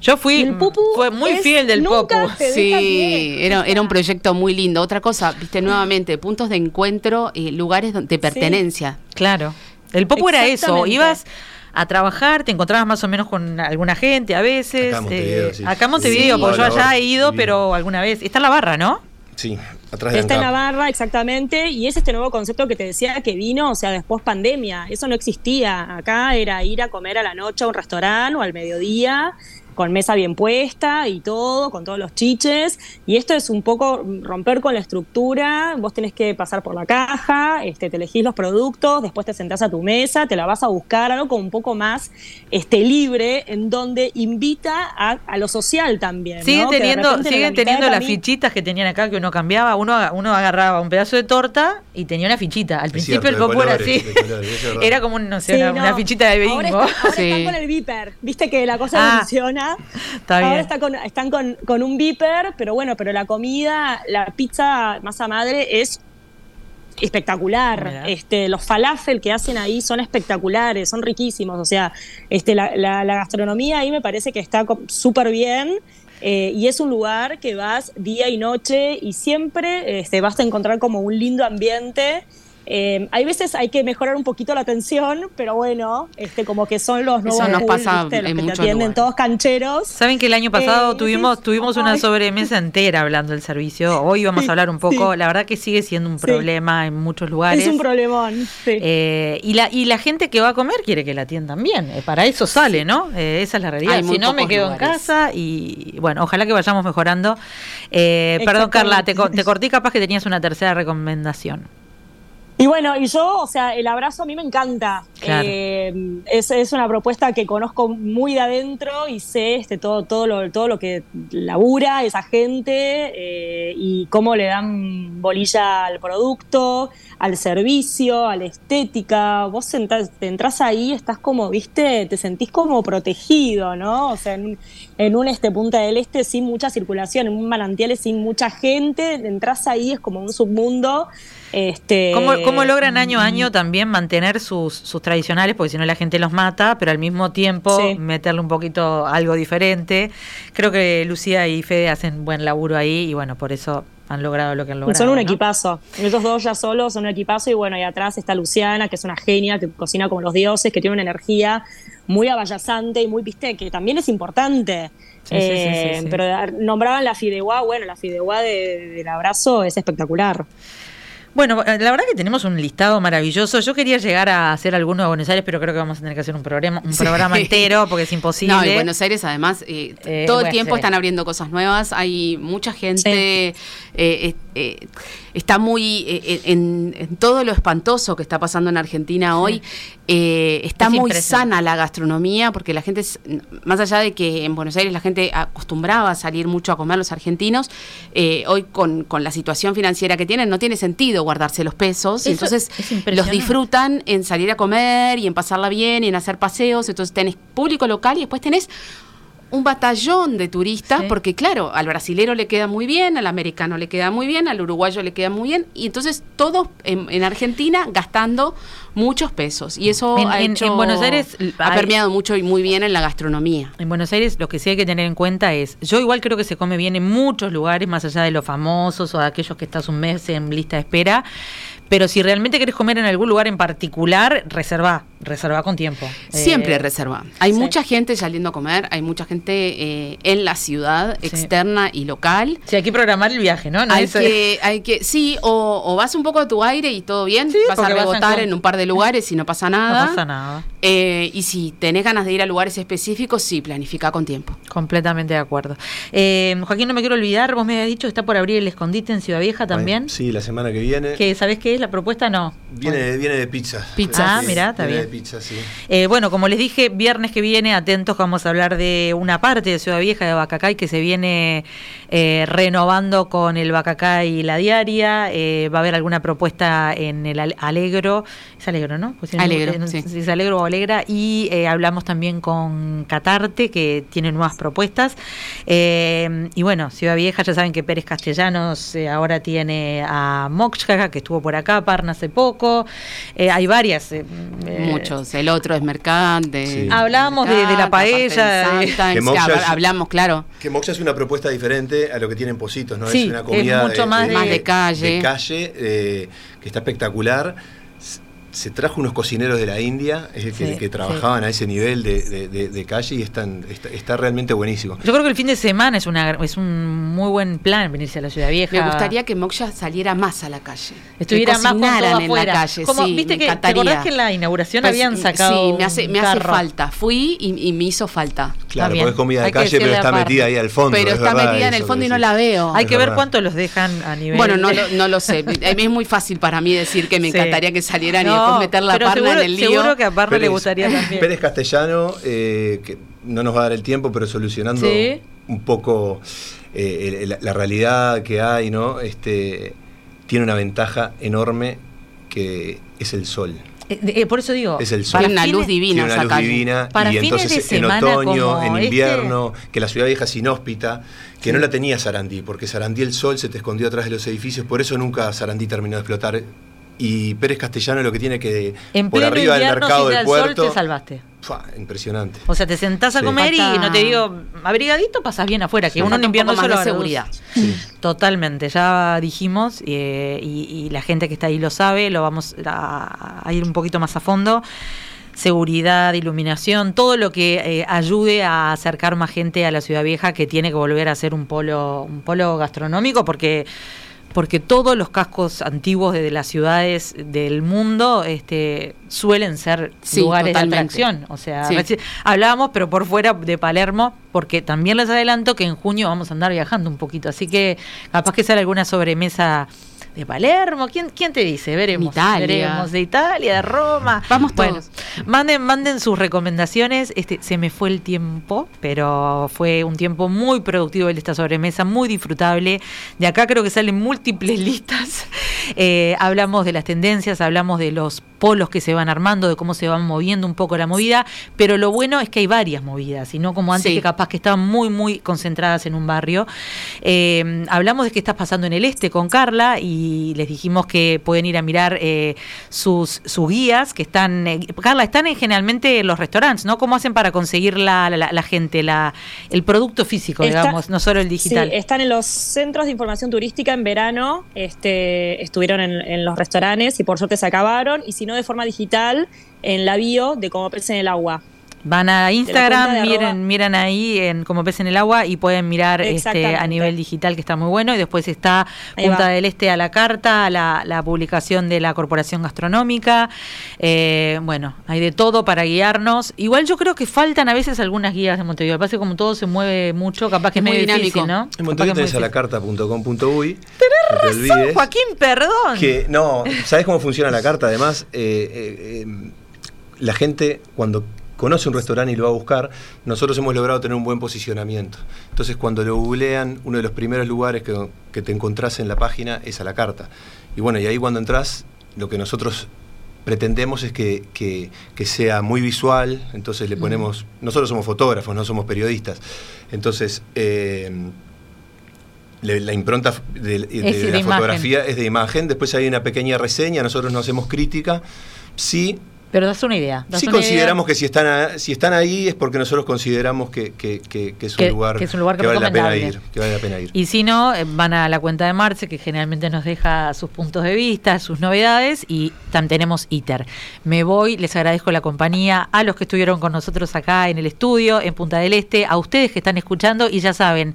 Yo fui fue muy fiel del Popu. Sí, era, era, un proyecto muy lindo. Otra cosa, viste, nuevamente, puntos de encuentro y lugares de pertenencia. Claro. El Popu era eso, ibas a trabajar, te encontrabas más o menos con alguna gente a veces. Acá en Montevideo, eh, Acá en Montevideo porque yo allá he ido, pero alguna vez. Está en la barra, ¿no? Sí, atrás de Está en la barra, exactamente, y es este nuevo concepto que te decía que vino, o sea, después pandemia. Eso no existía. Acá era ir a comer a la noche a un restaurante o al mediodía con mesa bien puesta y todo, con todos los chiches. Y esto es un poco romper con la estructura. Vos tenés que pasar por la caja, este, te elegís los productos, después te sentás a tu mesa, te la vas a buscar, algo como un poco más este, libre, en donde invita a, lo social también. Siguen teniendo, siguen teniendo las fichitas que tenían acá que uno cambiaba. Uno, uno agarraba un pedazo de torta y tenía una fichita. Al principio el copo era así. era como no sé, una, fichita de bingo. Ahora, están con el beeper. Viste que la cosa ah, funciona. Ahora están con, un beeper, pero bueno, pero la comida, la pizza masa madre es espectacular. Este, los falafel que hacen ahí son espectaculares, son riquísimos. O sea, este, la, gastronomía ahí me parece que está súper bien. Eh, y es un lugar que vas día y noche y siempre este, vas a encontrar como un lindo ambiente eh, hay veces hay que mejorar un poquito la atención, pero bueno, este, como que son los nuevos Eso nos pasa los que te atienden todos cancheros. Saben que el año pasado eh, tuvimos, tuvimos una sobremesa entera hablando del servicio. Hoy vamos a hablar un poco. La verdad que sigue siendo un problema en muchos lugares. Es un problemón. Eh, y, la, y la gente que va a comer quiere que la atiendan bien. para eso sale, ¿no? esa es la realidad. si no, me quedo en casa y bueno, ojalá que vayamos mejorando. perdón, Carla, te, te corté capaz que tenías una tercera recomendación. Y bueno, y yo, o sea, el abrazo a mí me encanta. Eh, es, es, una propuesta que conozco muy de adentro y sé este, todo, todo, lo, todo lo que labura esa gente eh, y cómo le dan bolilla al producto, al servicio, a la estética. Vos te entras ahí, estás como, viste, te sentís como protegido, ¿no? O sea, en, en un este Punta del Este sin mucha circulación, en un manantiales sin mucha gente, entras ahí, es como un submundo este, ¿Cómo, logran año a año también mantener sus, tradicionales? Porque si no la gente los mata, pero al mismo tiempo meterle un poquito algo diferente. Creo que Lucía y Fede hacen buen laburo ahí y bueno, por eso han logrado lo que han logrado. Son un equipazo. Ellos dos ya solos son un equipazo y bueno, ahí atrás está Luciana, que es una genia, que cocina como los dioses, que tiene una energía muy abayazante y muy, viste, que también es importante. Eh, pero nombraban la fideuá, bueno, la fideuá del abrazo es espectacular. Bueno, eh, la verdad que tenemos un listado maravilloso. Yo quería llegar a hacer alguno de Buenos Aires, pero creo que vamos a tener que hacer un programa, un programa entero porque es imposible. No, en Buenos Aires además eh, eh, todo el tiempo están abriendo cosas nuevas. Hay mucha gente está muy eh, en, todo lo espantoso que está pasando en Argentina hoy. Eh, está muy sana la gastronomía porque la gente, más allá de que en Buenos Aires la gente acostumbraba a salir mucho a comer los argentinos, hoy con, la situación financiera que tienen no tiene sentido guardarse los pesos. entonces los disfrutan en salir a comer y en pasarla bien y en hacer paseos. Entonces tenés público local y después tenés un batallón de turistas, porque claro, al brasilero le queda muy bien, al americano le queda muy bien, al uruguayo le queda muy bien, y entonces todos en, Argentina gastando muchos pesos. Y eso ha, en, Buenos Aires ha permeado mucho y muy bien en la gastronomía. En Buenos Aires lo que sí hay que tener en cuenta es, yo igual creo que se come bien en muchos lugares, más allá de los famosos o de aquellos que estás un mes en lista de espera, pero si realmente querés comer en algún lugar en particular, reserva, reserva con tiempo. Siempre eh, reserva. Hay mucha gente saliendo a comer, hay mucha gente eh, en la ciudad, externa y local. Sí, hay que programar el viaje, ¿no? hay, que, hay que, sí, o, vas un poco a tu aire y todo bien, vas a rebotar en un par de lugares y no pasa nada. No pasa nada. Eh, y si tenés ganas de ir a lugares específicos, sí, planifica con tiempo. Completamente de acuerdo. Joaquín, no me quiero olvidar, vos me habías dicho que está por abrir el escondite en Ciudad Vieja también. Sí, la semana que viene. Que, ¿Sabés la propuesta no. Viene, viene de pizza. Pizza. Ah, mira, está bien. De pizza, sí. Eh, bueno, como les dije, viernes que viene, atentos, vamos a hablar de una parte de Ciudad Vieja de Bacacay que se viene eh, renovando con el Bacacay y la diaria. Eh, va a haber alguna propuesta en el Alegro. Es Alegro, ¿no? Pues Alegro. sí. es Alegro o Alegra. Y hablamos también con Catarte, que tiene nuevas propuestas. y bueno, Ciudad Vieja, ya saben que Pérez Castellanos ahora tiene a Moxcaga, que estuvo por acá acá, Parna hace poco, eh, hay varias. Eh, eh, Muchos, el otro es Mercante. Hablábamos de, la paella. hablamos, claro. Que Moxa es una propuesta diferente a lo que tienen Positos, ¿no? es una comida mucho más, de, calle. De calle, que está espectacular se trajo unos cocineros de la India que, trabajaban a ese nivel de, calle y están, está, realmente buenísimo. Yo creo que el fin de semana es, una, es un muy buen plan venirse a la Ciudad Vieja. Me gustaría que Moksha saliera más a la calle. Estuviera más en la calle. Como, ¿viste que, ¿Te acordás que en la inauguración pues, habían sacado Sí, me hace, me hace falta. Fui y, me hizo falta. Claro, porque es comida de calle, pero está metida ahí al fondo. Pero está metida en el fondo y no la veo. Hay que ver cuánto los dejan a nivel... Bueno, no, no lo sé. es muy fácil para mí decir que me encantaría que salieran y después meter la en el lío. Seguro que a le gustaría también. Pérez Castellano, eh, que no nos va a dar el tiempo, pero solucionando un poco eh, la, realidad que hay, ¿no? Este, tiene una ventaja enorme que es el sol. Eh, por eso digo, es el sol. Tiene una luz divina. Tiene una luz divina. Para y entonces en otoño, en este invierno, que la ciudad vieja es inhóspita, que no la tenía Sarandí, porque Sarandí el sol se te escondió atrás de los edificios, por eso nunca Sarandí terminó de explotar y Pérez Castellano lo que tiene que por arriba del mercado del puerto. Sol te salvaste. impresionante. O sea, te sentás a comer y no te digo abrigadito, pasas bien afuera, que uno en invierno solo de seguridad. Totalmente, ya dijimos eh, y, la gente que está ahí lo sabe, lo vamos a, ir un poquito más a fondo seguridad, iluminación, todo lo que eh, ayude a acercar más gente a la ciudad vieja que tiene que volver a ser un polo, un polo gastronómico porque porque todos los cascos antiguos de, las ciudades del mundo este, suelen ser lugares de atracción. O sea, hablábamos, pero por fuera de Palermo, porque también les adelanto que en junio vamos a andar viajando un poquito. Así que capaz que sale alguna sobremesa de Palermo, ¿quién, quién te dice? Veremos. Italia. Veremos de Italia, de Roma. Vamos todos. manden, manden sus recomendaciones. Este, se me fue el tiempo, pero fue un tiempo muy productivo el esta sobremesa, muy disfrutable. De acá creo que salen múltiples listas. Eh, hablamos de las tendencias, hablamos de los polos que se van armando, de cómo se van moviendo un poco la movida, pero lo bueno es que hay varias movidas, y no como antes que capaz que estaban muy, muy concentradas en un barrio. Eh, hablamos de qué está pasando en el este con Carla y les dijimos que pueden ir a mirar eh, sus, sus guías, que están, eh, Carla, están en, generalmente en los restaurantes, ¿no? ¿Cómo hacen para conseguir la, la, gente, la, el producto físico, digamos, no solo el digital? Sí, están en los centros de información turística en verano, este, estuvieron en, en los restaurantes y por suerte se acabaron, y si no de forma digital en la bio de Como Pez en el Agua. Van a Instagram, miren, miran ahí en Como Pez en el Agua y pueden mirar este, a nivel digital que está muy bueno. Y después está Punta del Este a la carta, la, la publicación de la Corporación Gastronómica. Eh, bueno, hay de todo para guiarnos. Igual yo creo que faltan a veces algunas guías de Montevideo. Pasa como todo se mueve mucho, capaz que es, muy dinámico, ¿no? En Montevideo tenés a la carta.com.uy. Tenés razón, Joaquín, perdón. Que no, ¿sabes cómo funciona la carta? Además, eh, eh, la gente cuando conoce un restaurante y lo va a buscar, nosotros hemos logrado tener un buen posicionamiento. Entonces, cuando lo googlean, uno de los primeros lugares que, te encontrás en la página es a la carta. Y bueno, y ahí cuando entras, lo que nosotros pretendemos es que, sea muy visual, entonces le ponemos, nosotros somos fotógrafos, no somos periodistas, entonces eh, la impronta de, la fotografía es de imagen, después hay una pequeña reseña, nosotros no hacemos crítica, sí pero das una idea. sí consideramos que si están, si están ahí es porque nosotros consideramos que, es, un lugar que, vale la pena ir, que vale la pena ir. Y si no, eh, van a la cuenta de Marce, que generalmente nos deja sus puntos de vista, sus novedades, y también tenemos ITER. Me voy, les agradezco la compañía, a los que estuvieron con nosotros acá en el estudio, en Punta del Este, a ustedes que están escuchando, y ya saben,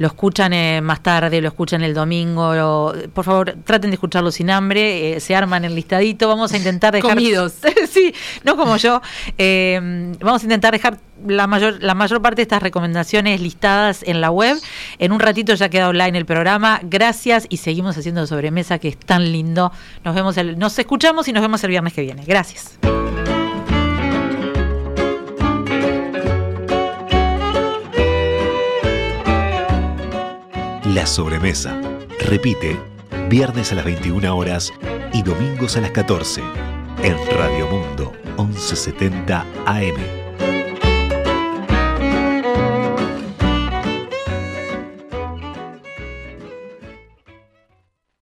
lo escuchan eh, más tarde, lo escuchan el domingo, por favor traten de escucharlo sin hambre, eh, se arman el listadito, vamos a intentar dejar... Comidos. sí, no como yo, eh, vamos a intentar dejar la mayor, la mayor parte de estas recomendaciones listadas en la web. En un ratito ya queda online el programa. Gracias y seguimos haciendo sobremesa que es tan lindo. Nos vemos el, nos escuchamos y nos vemos el viernes que viene. Gracias. La sobremesa. Repite, viernes a las 21 horas y domingos a las 14 en Radio Mundo 1170 AM.